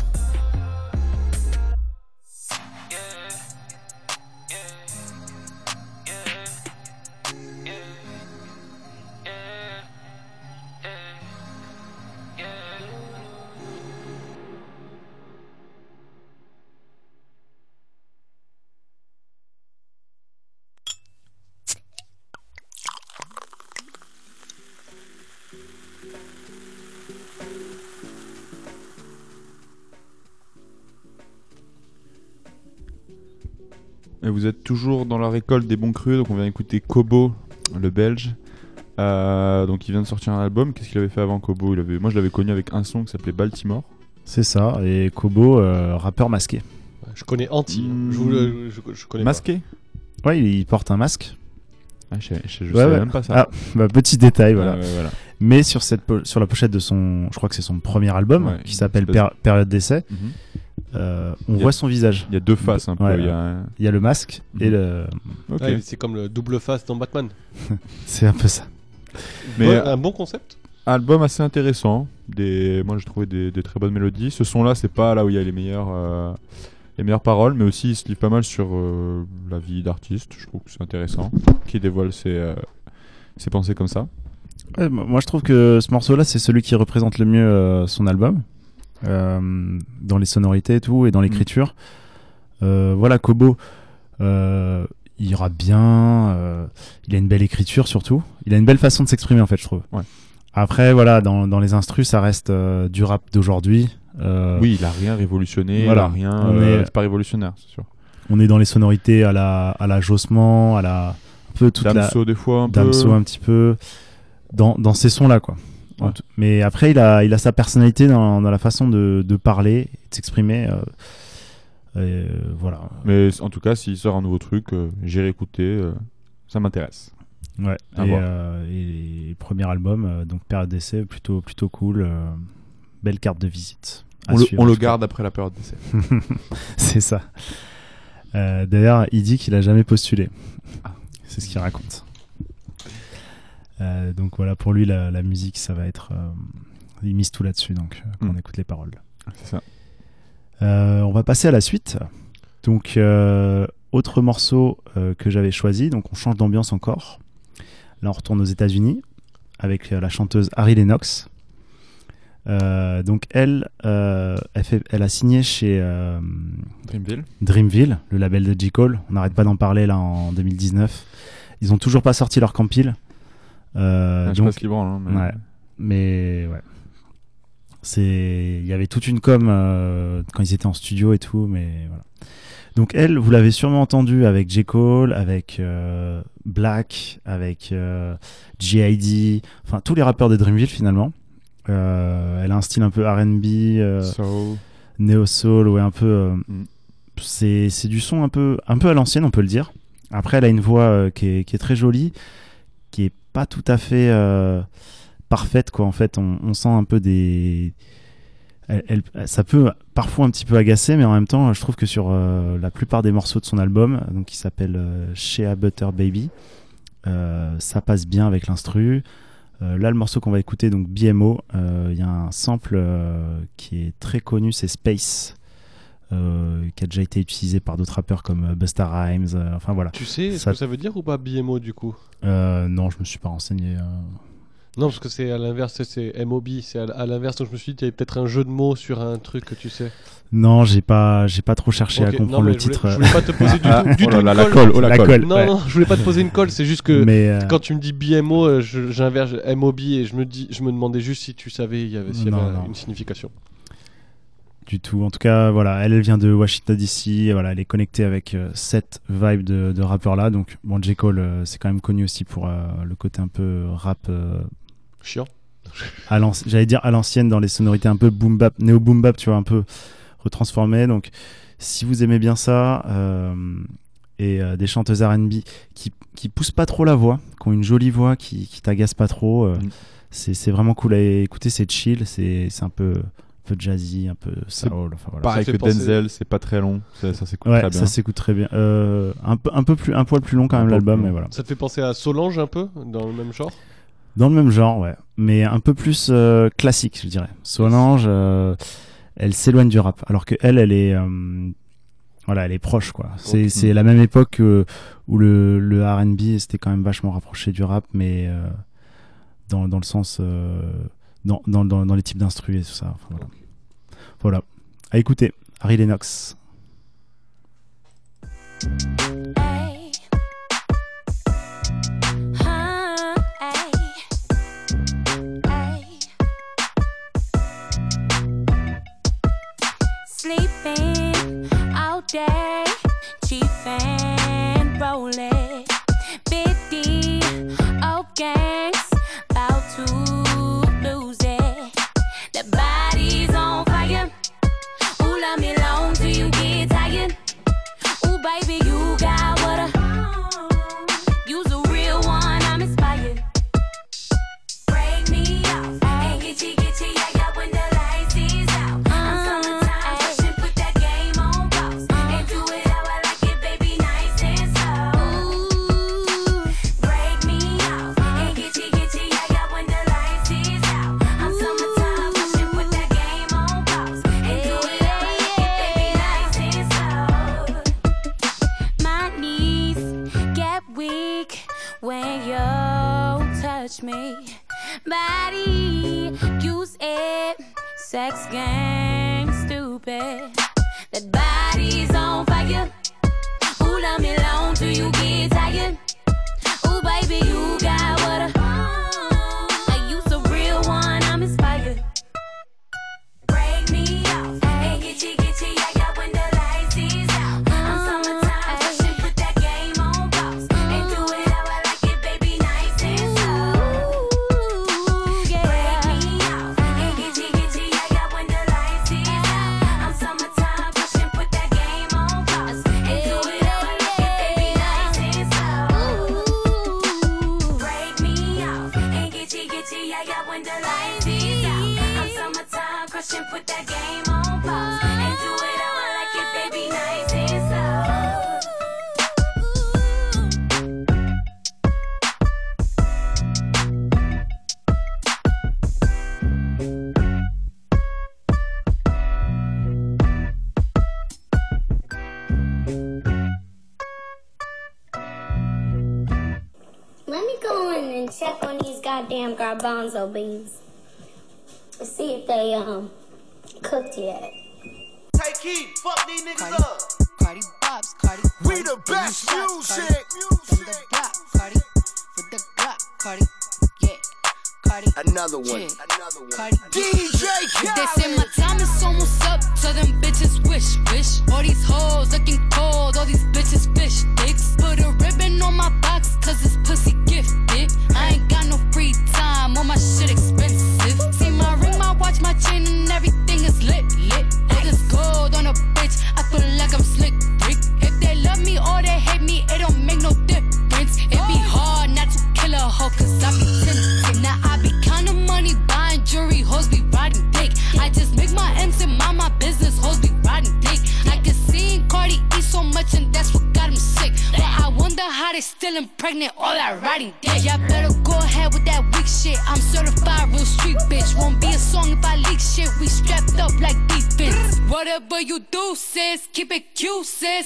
Et vous êtes toujours dans la récolte des bons crus, donc on vient écouter Kobo, le belge. Euh, donc il vient de sortir un album. Qu'est-ce qu'il avait fait avant Kobo? Il avait... Moi je l'avais connu avec un son qui s'appelait Baltimore. C'est ça, et Kobo, euh, rappeur masqué. Je connais Anti. Hmm. Je, vous le- je, je connais pas. Masqué? Ouais, il porte un masque. Ah, Je, je- je Ouais, savais ouais. même pas ça. Ah, bah, petit détail, voilà. Ouais, ouais, voilà. Mais sur, cette po- sur la pochette de son, je crois que c'est son premier album, Ouais, qui s'appelle Péri- Période d'essai, Mhm. euh, on voit son visage. Il y a deux faces un peu. Ouais, il y a... Il y a le masque et Mhm. le. Ok. Ouais, c'est comme le double face dans Batman. C'est un peu ça. Mais euh, un bon concept. album assez intéressant. Des... Moi j'ai trouvé des, des très bonnes mélodies. Ce son là, c'est pas là où il y a les meilleures, euh, les meilleures paroles, mais aussi il se livre pas mal sur euh, la vie d'artiste. Je trouve que c'est intéressant. Qui dévoile ses, euh, ses pensées comme ça. Ouais, moi je trouve que ce morceau-là, c'est celui qui représente le mieux euh, son album, euh, dans les sonorités et tout, et dans l'écriture. Euh, voilà, Kobo, il ira bien, il a une belle écriture surtout, il a une belle façon de s'exprimer en fait, je trouve. Ouais. Après, voilà, dans, dans les instrus, ça reste du rap d'aujourd'hui. Oui, il a rien révolutionné. voilà. Il a rien. C'est pas révolutionnaire, c'est sûr. On est dans les sonorités à la, à la Jossman, à la. Un peu toute la. Damso des fois un peu. Damso un petit peu dans, dans ces sons là quoi Ouais. mais après il a, il a sa personnalité dans, dans la façon de, de parler de s'exprimer euh, euh, voilà Mais en tout cas, s'il sort un nouveau truc, euh, j'irai écouter. euh, ça m'intéresse. ouais et, euh, premier album euh, donc période d'essai plutôt plutôt cool euh, belle carte de visite On le, suivre, on garde après la période d'essai. c'est ça Euh, d'ailleurs il dit qu'il a jamais postulé Ah. c'est ce qu'il raconte Euh, donc voilà pour lui la, la musique ça va être euh, il mise tout là-dessus donc euh, quand Mm. on écoute les paroles C'est ça. Euh, on va passer à la suite. Donc, autre morceau que j'avais choisi. Donc, on change d'ambiance encore. Là, on retourne aux États-Unis avec la chanteuse Harry Lennox. Donc, elle, elle, fait- elle a signé chez Dreamville. Dreamville, le label de J. Cole. On n'arrête pas d'en parler là en 2019. Ils ont toujours pas sorti leur compile. Euh, Ah, je sais donc, pas ce qu'ils branlent, hein, mais- ouais. Mais ouais. C'est, il y avait toute une com euh, quand ils étaient en studio et tout, mais voilà. Donc elle, vous l'avez sûrement entendu avec J Cole, avec euh, Black, avec euh, G.I.D., enfin tous les rappeurs de Dreamville finalement. Euh, elle a un style un peu R&B, euh, Soul. néo soul, ouais un peu. euh, Mm. c'est c'est du son un peu un peu à l'ancienne, on peut le dire. Après, elle a une voix euh, qui, est, qui est très jolie, qui est pas tout à fait euh, parfaite quoi. En fait, on, sent un peu des ça peut parfois un petit peu agacer, mais en même temps, je trouve que sur euh, la plupart des morceaux de son album, donc qui s'appelle euh, Shea Butter Baby, ça passe bien avec l'instru. Là, le morceau qu'on va écouter, donc BMO, il y a un sample qui est très connu, c'est Space, euh, qui a déjà été utilisé par d'autres rappeurs comme euh, Busta Rhymes. euh, enfin voilà. Tu sais ce Ça- que ça veut dire ou pas BMO du coup? Euh, non, je me suis pas renseigné. euh. Non, parce que c'est à l'inverse, c'est MOB, c'est à, l'inverse. Donc je me suis dit, il y avait peut-être un jeu de mots sur un truc que tu sais. Non, j'ai pas, j'ai pas trop cherché à comprendre le je voulais- titre. Je voulais pas te poser du Ah, tout, du oh tout là une la colle. colle, oh la La colle. colle. Non, ouais. non, je voulais pas te poser une colle, c'est juste que Mais euh, quand tu me dis BMO, j'inverse MOB et je me, dis, je me demandais juste si tu savais il y avait, s'il y avait une signification. Du tout. En tout cas, voilà, elle, elle vient de Washington DC. Voilà, elle est connectée avec euh, cette vibe de, de rappeur là. Donc, bon, J Cole, euh, c'est quand même connu aussi pour euh, le côté un peu rap. Chiant. j'allais dire à l'ancienne dans les sonorités un peu boom bap, néo boom bap, tu vois, un peu retransformé. Donc, si vous aimez bien ça et des chanteuses R&B qui qui poussent pas trop la voix, qui ont une jolie voix, qui qui t'agace pas trop, Mm. c'est vraiment cool à écouter, c'est chill, c'est un peu, peu jazzy, un peu soul. Enfin, voilà. Pareil Ça que Denzel, c'est pas très long, ça, ça s'écoute Ouais, très bien. ça s'écoute très bien. Euh, un, peu, un peu plus, un poil plus long quand même l'album, mais voilà. Ça te fait penser à Solange un peu, dans le même genre? Dans le même genre, ouais, mais un peu plus euh, classique, je dirais. Solange, euh, elle s'éloigne du rap, alors que elle, elle est, euh, voilà, elle est proche, quoi. C'est Ok. c'est la même époque euh, où le, le R&B c'était quand même vachement rapproché du rap, mais euh, dans, dans le sens, euh, dans, dans, dans, dans les types d'instrus et tout ça. Enfin, voilà. Voilà. À écouter, Harry Lennox. Sleeping all day, chiefing, rolling, biddy, oh gangs, about to lose it. The touch me. Body, use it. Sex gang, stupid. Garbanzo beans. See if they um cooked yet. Take heed, fuck these niggas up. Cardi Bobs, Cardi. We the best music. From the block, Cardi. With the Glock, Cardi. Yeah, Cardi. Another one. Yeah. Another one. Cardi. DJ They say my time is almost up, so them bitches wish, wish. All these hoes looking cold, all these bitches fish dicks. Put a ribbon on my box, cause this pussy gifted. I ain't got no free time, all my shit expensive.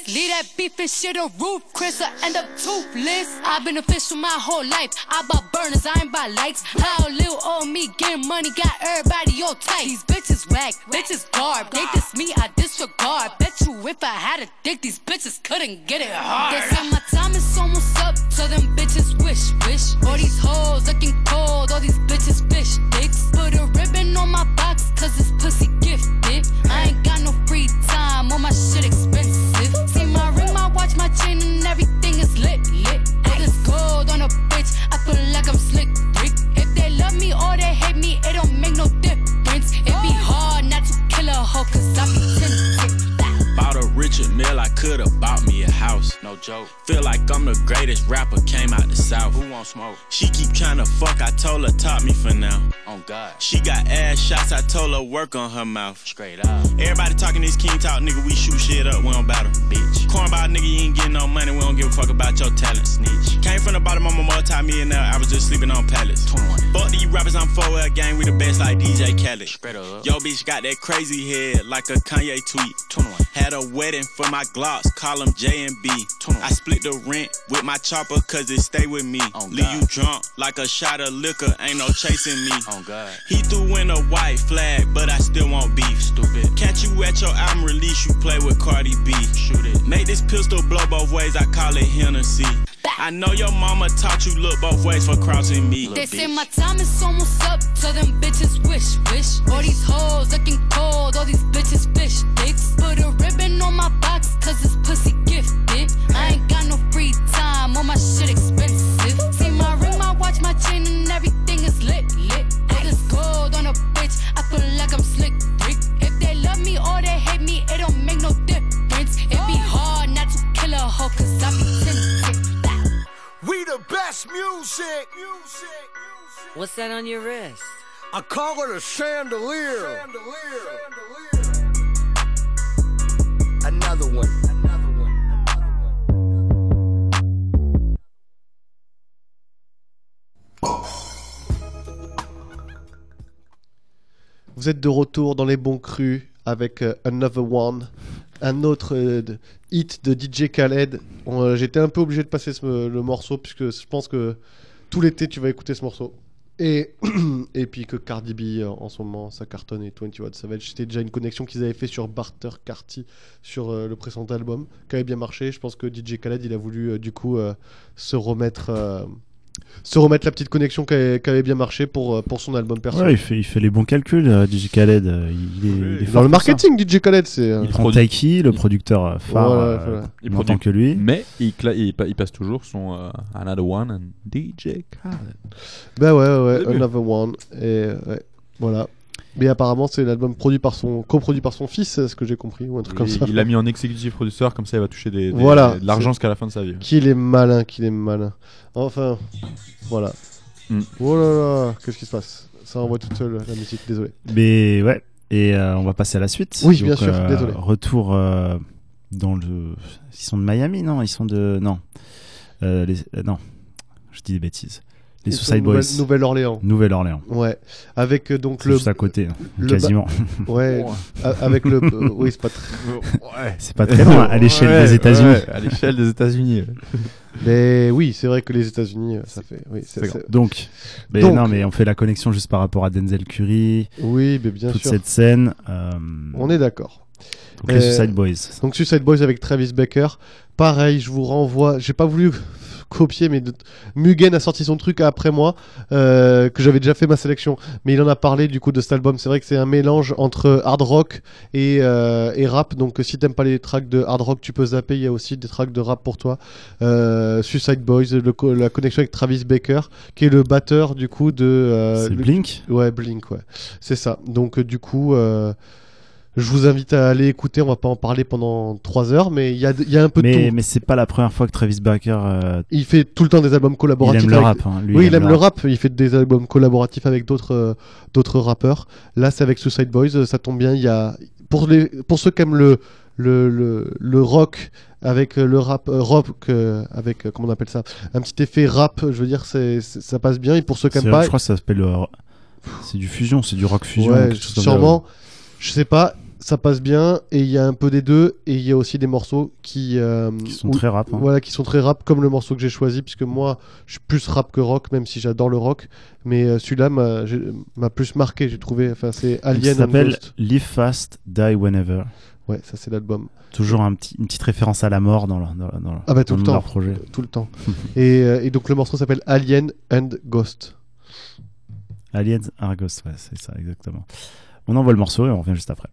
Leave that beef and shit on roof, Chris, I end up toothless. I've been official my whole life. I bought burners, I ain't buy lights. How little old me getting money got everybody all tight. These bitches whack, bitches garb. They diss me, I disregard. Bet you if I had a dick, these bitches couldn't get it hard. They say my time is almost up, so them bitches wish, wish. All these hoes looking cold, all these bitches fish dicks. Put a ribbon on my box, cause this pussy gifted. I ain't got no free time, all my shit expensive watch my chin and everything is lit, lit. All this gold on a bitch, I feel like I'm slick, freak. If they love me or they hate me, it don't make no difference. It be oh. hard not to kill a hoe, cause I be 10 extra meal, I could've bought me a house. No joke. Feel like I'm the greatest rapper, came out the south. Who will smoke? She keep tryna fuck, I told her top me for now. On God. She got ass shots, I told her work on her mouth. Straight up. Everybody talking this king talk, nigga, we shoot shit up, we don't battle, bitch. Cornball nigga, you ain't getting no money, we don't give a fuck about your talent, snitch. Came from the bottom, I'm a multi-millionaire, I was just sleeping on pallets. Fuck these rappers, I'm 4L gang, we the best like DJ Khaled. Spread up. Yo bitch got that crazy head, like a Kanye tweet. 21. Had a wedding for my Glocks, call them J and B. 21. I split the rent with my chopper cause it stay with me. On Leave you drunk like a shot of liquor, ain't no chasing me. On God. He threw in a white flag, but I still want beef. Stupid. Catch you at your album release, you play with Cardi B. Shoot it. Make this pistol blow both ways, I call it Hennessy. I know your mama taught you look both ways for crossing me. They say my time is almost up, tell them bitches wish, wish. All these hoes looking cold, all these bitches fish sticks. Put a ribbon on my box, cause this pussy gifted. I ain't got no free time, all my shit expensive. See my ring, my watch, my chain, and everything is lit, lit. Put this gold on a bitch, I feel like I'm slick, Rick. If they love me or they hate me, it don't make no difference. It be oh. hard not to kill a hoe, cause I be tempted. The best music. What's that on your wrist? I call it a chandelier. Another one. Vous êtes de retour dans les bons crus avec euh, Another One, un autre euh, hit de DJ Khaled. Euh, J'étais un peu obligé de passer le morceau puisque je pense que tout l'été tu vas écouter ce morceau. Et, et puis que Cardi B euh, en ce moment ça cartonne et 21 Savage. C'était déjà une connexion qu'ils avaient fait sur Barter Carty sur le précédent album qui avait bien marché. Je pense que DJ Khaled il a voulu du coup se remettre. Se remettre la petite connexion qui avait, bien marché pour, euh, pour son album perso. Ouais, il fait, il fait les bons calculs, euh, DJ Khaled. euh, Il est, il est Dans le ça. marketing, DJ Khaled, c'est. euh, Il prend Taiki, le producteur phare, Voilà, euh, voilà. il n'entend que lui. Mais il, il, il passe toujours son euh, Another One and DJ Khaled. Bah ouais, ouais. Another One. Et ouais, voilà. Mais apparemment, c'est l'album produit par son, coproduit par son fils, c'est ce que j'ai compris, ou un truc comme Il- ça. Il l'a mis en executive producer, comme ça il va toucher des, des- Voilà. de l'argent jusqu'à la fin de sa vie. Qu'il est malin, qu'il est malin. Enfin, voilà. Mm. Oh là là, qu'est-ce qui se passe? Ça envoie toute seule la musique, désolé. Mais ouais, et euh, on va passer à la suite. Oui, bien sûr, euh, désolé. Retour euh, dans le. Ils sont de Miami, non? Ils sont de. Non. Les- non, je dis des bêtises. Les Suicide de Boys. Nouvelle- Nouvelle-Orléans. Nouvelle-Orléans. Ouais. Avec euh, donc C'est le. juste à côté, hein, le quasiment. ba- Ouais. a- Avec le. euh, oui, c'est pas très. Ouais. C'est pas très loin, à l'échelle Ouais, des États-Unis. ouais, à l'échelle des États-Unis. Mais oui, c'est vrai que les États-Unis, euh, ça fait. Oui, c'est- Donc, mais Donc- non, mais on fait la connexion juste par rapport à Denzel Curry. Oui, mais bien toute sûr. cette scène. euh, On est d'accord. Donc les Euh, Suicide Boys. Donc Suicide Boys avec Travis Baker. Pareil, je vous renvoie. J'ai pas voulu copier, mais de- Mugen a sorti son truc après moi, euh, que j'avais déjà fait ma sélection. Mais il en a parlé du coup de cet album. C'est vrai que c'est un mélange entre hard rock et, euh, et rap. Donc si t'aimes pas les tracks de hard rock, tu peux zapper. Il y a aussi des tracks de rap pour toi. Euh, Suicide Boys, le co- la connexion avec Travis Baker, qui est le batteur du coup de. euh, C'est Blink Ouais, Blink, ouais. C'est ça. Donc, euh, du coup, euh, je vous invite à aller écouter. On va pas en parler pendant 3 heures, mais il y a, il y a un peu de Mais, tout. mais c'est pas la première fois que Travis Barker. euh, Il fait tout le temps des albums collaboratifs. Il aime le avec- rap, hein. Lui, oui, il aime le rap. Il fait des albums collaboratifs avec d'autres euh, d'autres rappeurs. Là, c'est avec Suicide Boys. Ça tombe bien. Il y a pour les pour ceux qui aiment le le, le, le rock avec euh, le rap euh, rock avec comment on appelle ça? Un petit effet rap je veux dire c'est ça passe bien et pour ceux qui aiment pas Je crois que ça s'appelle. C'est du fusion, c'est du rock fusion. Ouais, sûrement. Je sais pas, ça passe bien et il y a un peu des deux et il y a aussi des morceaux qui, euh, sont très rap, hein. Voilà, qui sont très rap comme le morceau que j'ai choisi puisque moi je suis plus rap que rock même si j'adore le rock, mais euh, celui-là m'a plus marqué, j'ai trouvé. Enfin, c'est Alien. And s'appelle. Live Fast, Die Whenever. Ouais, ça c'est l'album. Toujours un petit, une petite référence à la mort dans, leur- dans, leur- dans, leur- Ah bah tout dans le leur temps, projet. tout le temps. et, euh, et donc le morceau s'appelle Alien and Ghost. Aliens Argos, ouais, c'est ça exactement. On envoie le morceau et on revient juste après.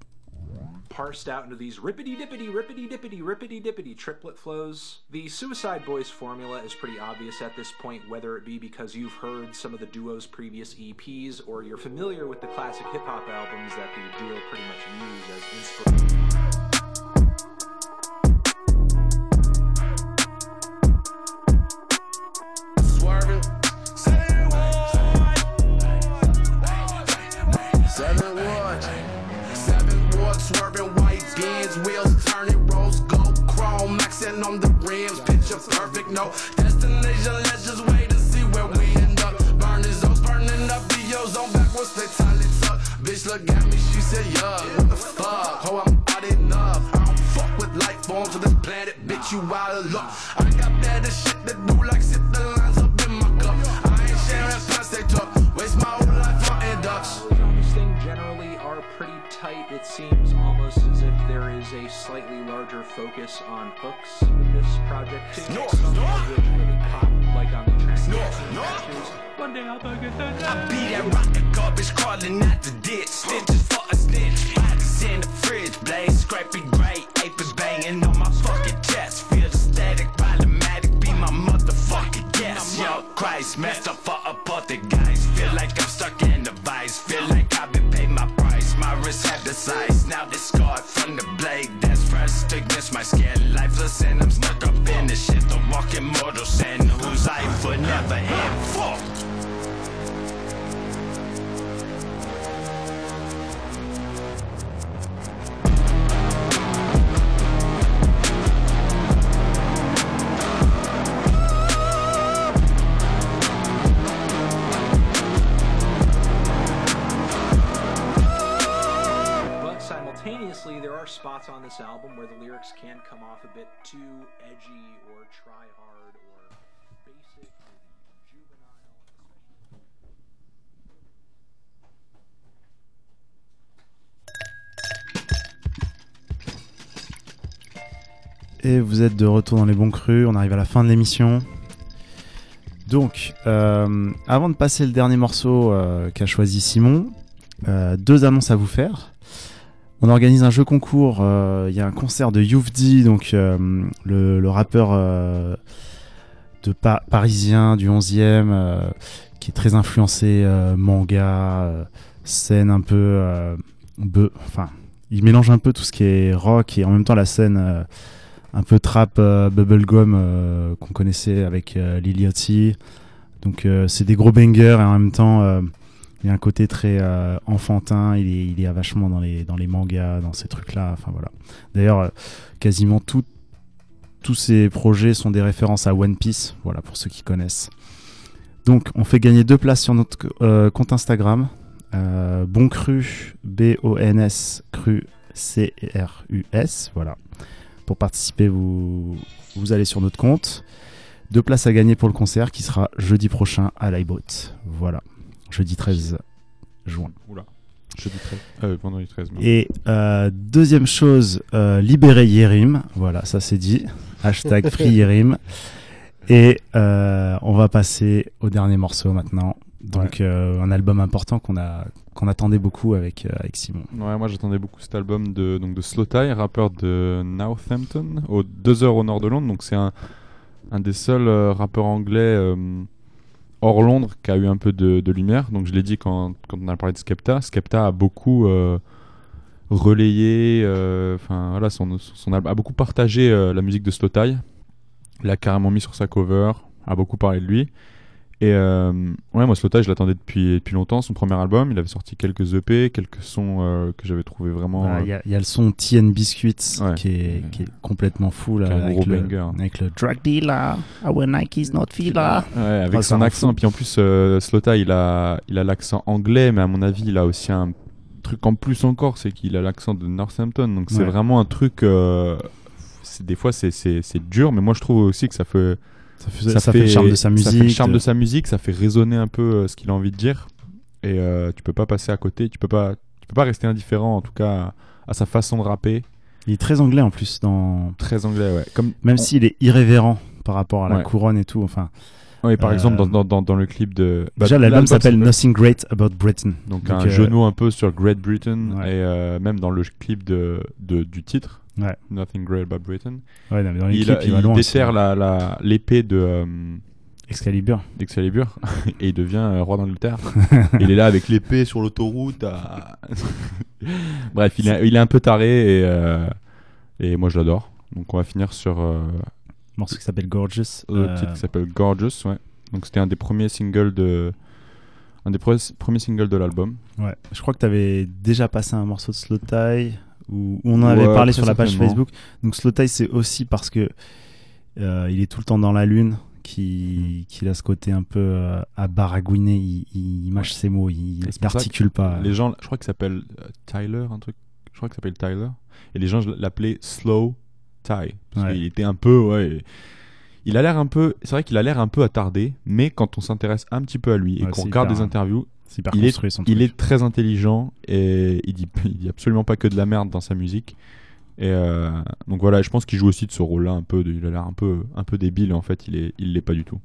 Parsed out into these rippity dippity rippity dippity rippity dippity triplet flows. The Suicide Boys formula is pretty obvious at this point, whether it be because you've heard some of the duo's previous EPs or you're familiar with the classic hip hop albums that the duo pretty much use as inspiration. Wheels turning, rose gold chrome, maxing on the rims, picture perfect. No destination, let's just wait and see where we end up. Burning zones, burning up the ozone backwards, they tightly tuck. Bitch look at me, she said, yeah, what the fuck? Oh, I'm out enough. I don't fuck with life forms on this planet, bitch, you out of luck. I got better shit to do, like sit the lines up in my cup. I ain't sharing plans, they talk. Waste my whole life on on this generally are pretty tight. It seems is a slightly larger focus on hooks with this project too. Some of which really pop, like on the track. One day I'll go get that. I be that rocket garbage crawling out the ditch. Stitches for a snitch. Bodies in the fridge. Blaze scraping gray. Aping banging on my fucking chest. Feel the static. Problematic. Be my motherfucking guest. Yo, Christ. Messed up for a the guys. Against my skin. Lifeless and I'm stuck up in this shit. The walking mortal sin. Are spots on this album where the lyrics can come off a bit too edgy or try hard or basic or juvenile. Et vous êtes de retour dans les bons crus, on arrive à la fin de l'émission. Donc, euh, avant de passer le dernier morceau euh, qu'a choisi Simon, euh, deux annonces à vous faire. On organise un jeu concours, euh, il y a un concert de Youfdi, donc euh, le, rappeur euh, de Pa- parisien du 11e, euh, qui est très influencé manga, scène un peu... be- enfin, il mélange un peu tout ce qui est rock et en même temps la scène un peu trap bubblegum qu'on connaissait avec Lil Yachty. Donc c'est des gros bangers et en même temps il y a un côté très euh, enfantin, il est, il est vachement dans les, dans les mangas, dans ces trucs-là. Enfin voilà. D'ailleurs, euh, quasiment tous ces projets sont des références à One Piece, voilà pour ceux qui connaissent. Donc on fait gagner deux places sur notre euh, compte Instagram. Bon cru, B-O-N-S, cru, C-R-U-S, voilà. Pour participer, vous, vous allez sur notre compte. Deux places à gagner pour le concert qui sera jeudi prochain à l'iBot. Voilà, jeudi 13 juin. Oula. Jeudi 13. Euh, vendredi 13. merde. Et euh, deuxième chose, euh, libérer Yerim. Voilà, ça c'est dit. Hashtag free Yerim. Et euh, on va passer au dernier morceau maintenant. Donc euh, un album important qu'on a qu'on attendait beaucoup avec avec Simon. Ouais, moi j'attendais beaucoup cet album de, donc de Slow Tie, rappeur de Northampton, aux 2 heures au nord de Londres. Donc c'est un, un des seuls rappeurs anglais hors Londres qui a eu un peu de, lumière. Donc je l'ai dit quand, quand on a parlé de Skepta. Skepta a beaucoup euh, relayé, euh, enfin son, son, a beaucoup partagé euh, la musique de. Il l'a carrément mis sur sa cover, a beaucoup parlé de lui. Et euh, ouais, moi, Slow Tie, je l'attendais depuis, depuis longtemps. Son premier album, il avait sorti quelques EP, quelques sons euh, que j'avais trouvé vraiment. Voilà, euh, Il y, a- il y a le son TN Biscuits Ouais. qui, est, qui est complètement fou là, avec, gros le, banger. avec le drug dealer. Our Nike's not filler. Ouais, avec Oh, ça son accent. fou. Puis en plus, euh, Slota, il a, il a l'accent anglais, mais à mon avis, il a aussi un truc en plus encore, c'est qu'il a l'accent de Northampton. Donc c'est Ouais. vraiment un truc. des fois, c'est dur, mais moi, je trouve aussi que ça fait. Ça fait- ça fait le charme de sa Ça fait le musique, charme de- de sa musique, ça fait résonner un peu euh, ce qu'il a envie de dire. Et euh, tu peux pas passer à côté, tu peux pas, tu peux pas rester indifférent, en tout cas, à, à sa façon de rapper. Il est très anglais en plus dans. Très anglais, ouais. Comme Même on- s'il est irrévérent par rapport à la Ouais. couronne et tout. Enfin. Oui, par euh, exemple, dans, dans, dans, dans le clip de. bah, Déjà, l'album s'appelle Nothing Great About Britain. Donc, un euh, genou un peu sur Great Britain Ouais. et euh, même dans le clip de, de- du titre, Ouais. Nothing Great About Britain. Ouais, non, mais dans les il, clips, il la- la- l'épée de euh, Excalibur. d'Excalibur et il devient euh, roi d'Angleterre. Et il est là avec l'épée sur l'autoroute. à- Bref, il est, il est un peu taré et, euh, et moi je l'adore. Donc on va finir sur euh, morceau qui s'appelle Gorgeous. Le Euh, titre qui s'appelle Gorgeous, ouais. Donc c'était un des premiers singles de un des pre- premiers singles de l'album. Ouais, je crois que tu avais déjà passé un morceau de Slow Tie où, on en avait Ouais, parlé sur la page. Facebook. Donc Slow Tie, c'est aussi parce que euh, il est tout le temps dans la lune, qui, qu'il a ce côté un peu euh, à baragouiner. Il, mâche ses mots, il n'articule pas. Les gens, je crois qu'il s'appelle euh, Tyler, un truc. Je crois qu'il s'appelle Tyler. Et les gens l'appelaient Slow Ty. Parce Ouais. qu'il était un peu, ouais. Il a l'air un peu, c'est vrai qu'il a l'air un peu attardé, mais quand on s'intéresse un petit peu à lui et Ouais, qu'on regarde hyper- des interviews, hyper il, est, il est très intelligent et il dit, il dit absolument pas que de la merde dans sa musique. Et euh, donc voilà, je pense qu'il joue aussi de ce rôle-là un peu, de- il a l'air un peu, un peu débile en fait il est, il l'est pas du tout.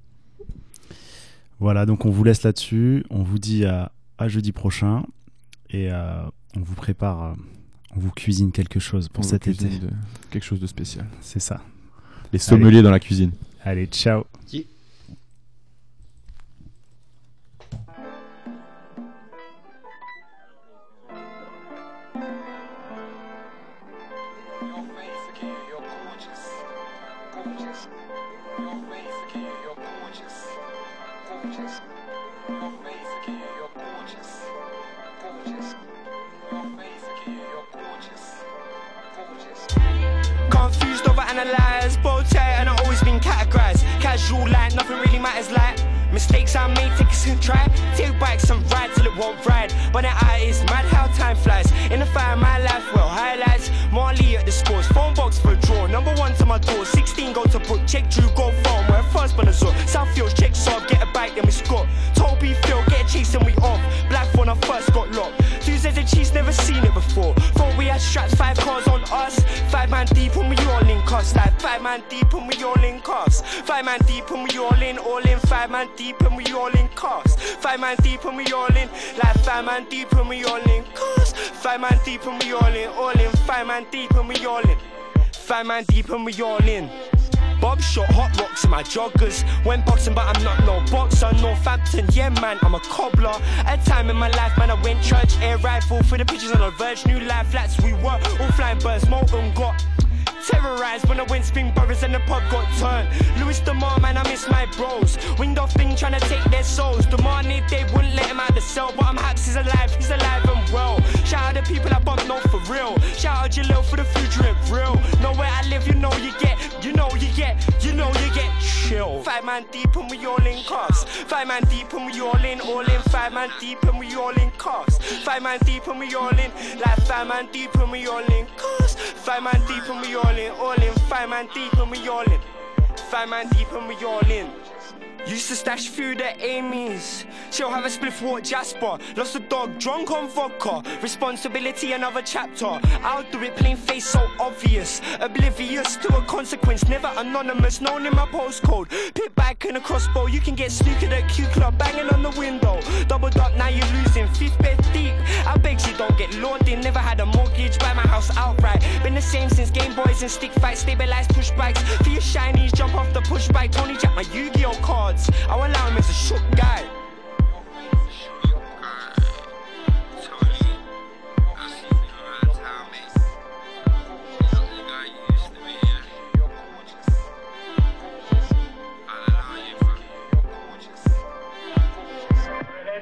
Voilà, donc on vous laisse là-dessus. On vous dit à, à jeudi prochain. Et euh, on vous prépare, euh, on vous cuisine quelque chose pour On cet été. de- quelque chose de spécial. C'est ça. Les sommeliers Allez. dans la cuisine. Allez, ciao. Matters, like mistakes I made, take a sin try. Take bikes and ride till it won't ride. But the eye is mad how time flies. In the fire, my life, well, highlights. Marley at the scores, phone box for a draw. Number one to my door, 16 go to Brook, check Drew, go phone. Where first one is up. Southfields, check Saab, get a bike, then we score. Toby Phil, get a chase, and we off. Black when I first got locked. Tuesdays and cheese, never seen it before. Thought we had straps, five cars on us. Five man deep and we all in cuffs. Like five man deep and we all in cuffs. Five man deep and we all man deep and we all in cuffs. Five man deep and we all in. Like five man deep and we all in cuffs. Five man deep and we all in, all in. Five man deep and we all in. Five man deep and we all in. Bob shot hot rocks in my joggers. Went boxing, but I'm not no boxer. Northampton, yeah, man, I'm a cobbler. A time in my life, man, I went church, air rifle for the pictures on the verge. New life flats, we were all flying birds, molten got. Terrorized when went spin brothers and the pub got turned. Louis DeMar, man, I miss my bros. Winged off thing trying to take their souls. Demanded they wouldn't let him out the cell, but I'm happy he's alive, he's alive and well. Shout out the people I bump no for real. Shout out Jalil for the future and real. Know where I live, you know you get, you know you get, you know you get chill. Five man deep and we all in cuffs. Five man deep and we all in, all in. Five man deep and we all in cuffs. Five man deep and we all in, like five man deep and we all in cuffs. Five man deep and we all in, all in. Five man deep and we all in. Five man deep and we all in. Used to stash food at Amy's. She'll have a spliff walk Jasper. Lost a dog, drunk on vodka. Responsibility, another chapter. I'll do it plain face, so obvious. Oblivious to a consequence, never anonymous. Known in my postcode. Pit back and a crossbow. You can get snookered at Q Club, banging on the window. Double up, now you're losing. Fifth bed deep. I beg you don't get in. Never had a mortgage, buy my house outright. Been the same since Game Boys and stick fights. Stabilized push bikes. For your shinies, jump off the push bike. Tony Jack, my Yu Gi Oh cards. I'll allow him as a shook guy.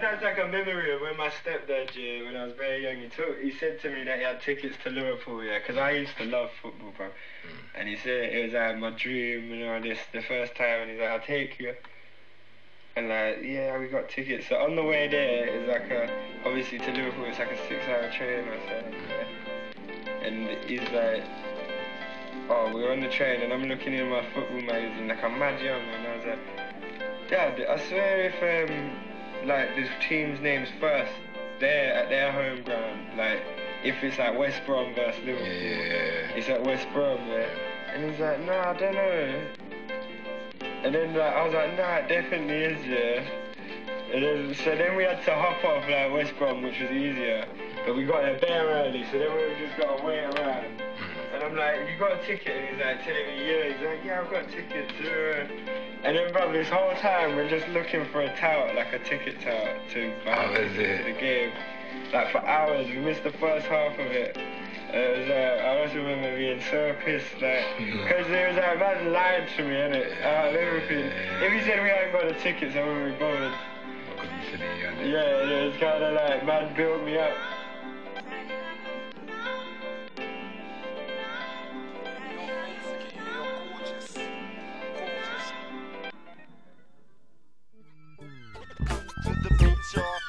That's like a memory of when my stepdad, yeah, when I was very young, he took, he said to me that he had tickets to Liverpool, yeah, because I used to love football, bro. Mm. And he said it was like my dream, you know, this the first time, and he's like, I'll take you. And like, yeah, we got tickets. So on the way there, it's like a, obviously to Liverpool, it's like a six-hour train or something. And he's like, oh, we're on the train, and I'm looking in my football magazine, like I'm mad young, and I was like, Dad, I swear if um, like the team's names first, they're at their home ground, like if it's like West Brom versus Liverpool, yeah. it's at West Brom, yeah. And he's like, no, I don't know. And then like I was like, nah, it definitely is, yeah. And then, so then we had to hop off like West Brom, which was easier. But we got there bare early, so then we just got to wait around. And I'm like, you got a ticket? And he's like telling me, yeah. He's like, yeah, I've got a ticket to... Uh. And then, bro, this whole time we're just looking for a tout, like a ticket tout, to buy Oh, is to the game. Like for hours, we missed the first half of it. Uh, I just remember being so pissed, like, because there was that man lied to me, innit? it. everything. If he said we hadn't got the tickets, I wouldn't be bothered. Yeah, yeah, it's kind of like, man built me up. The.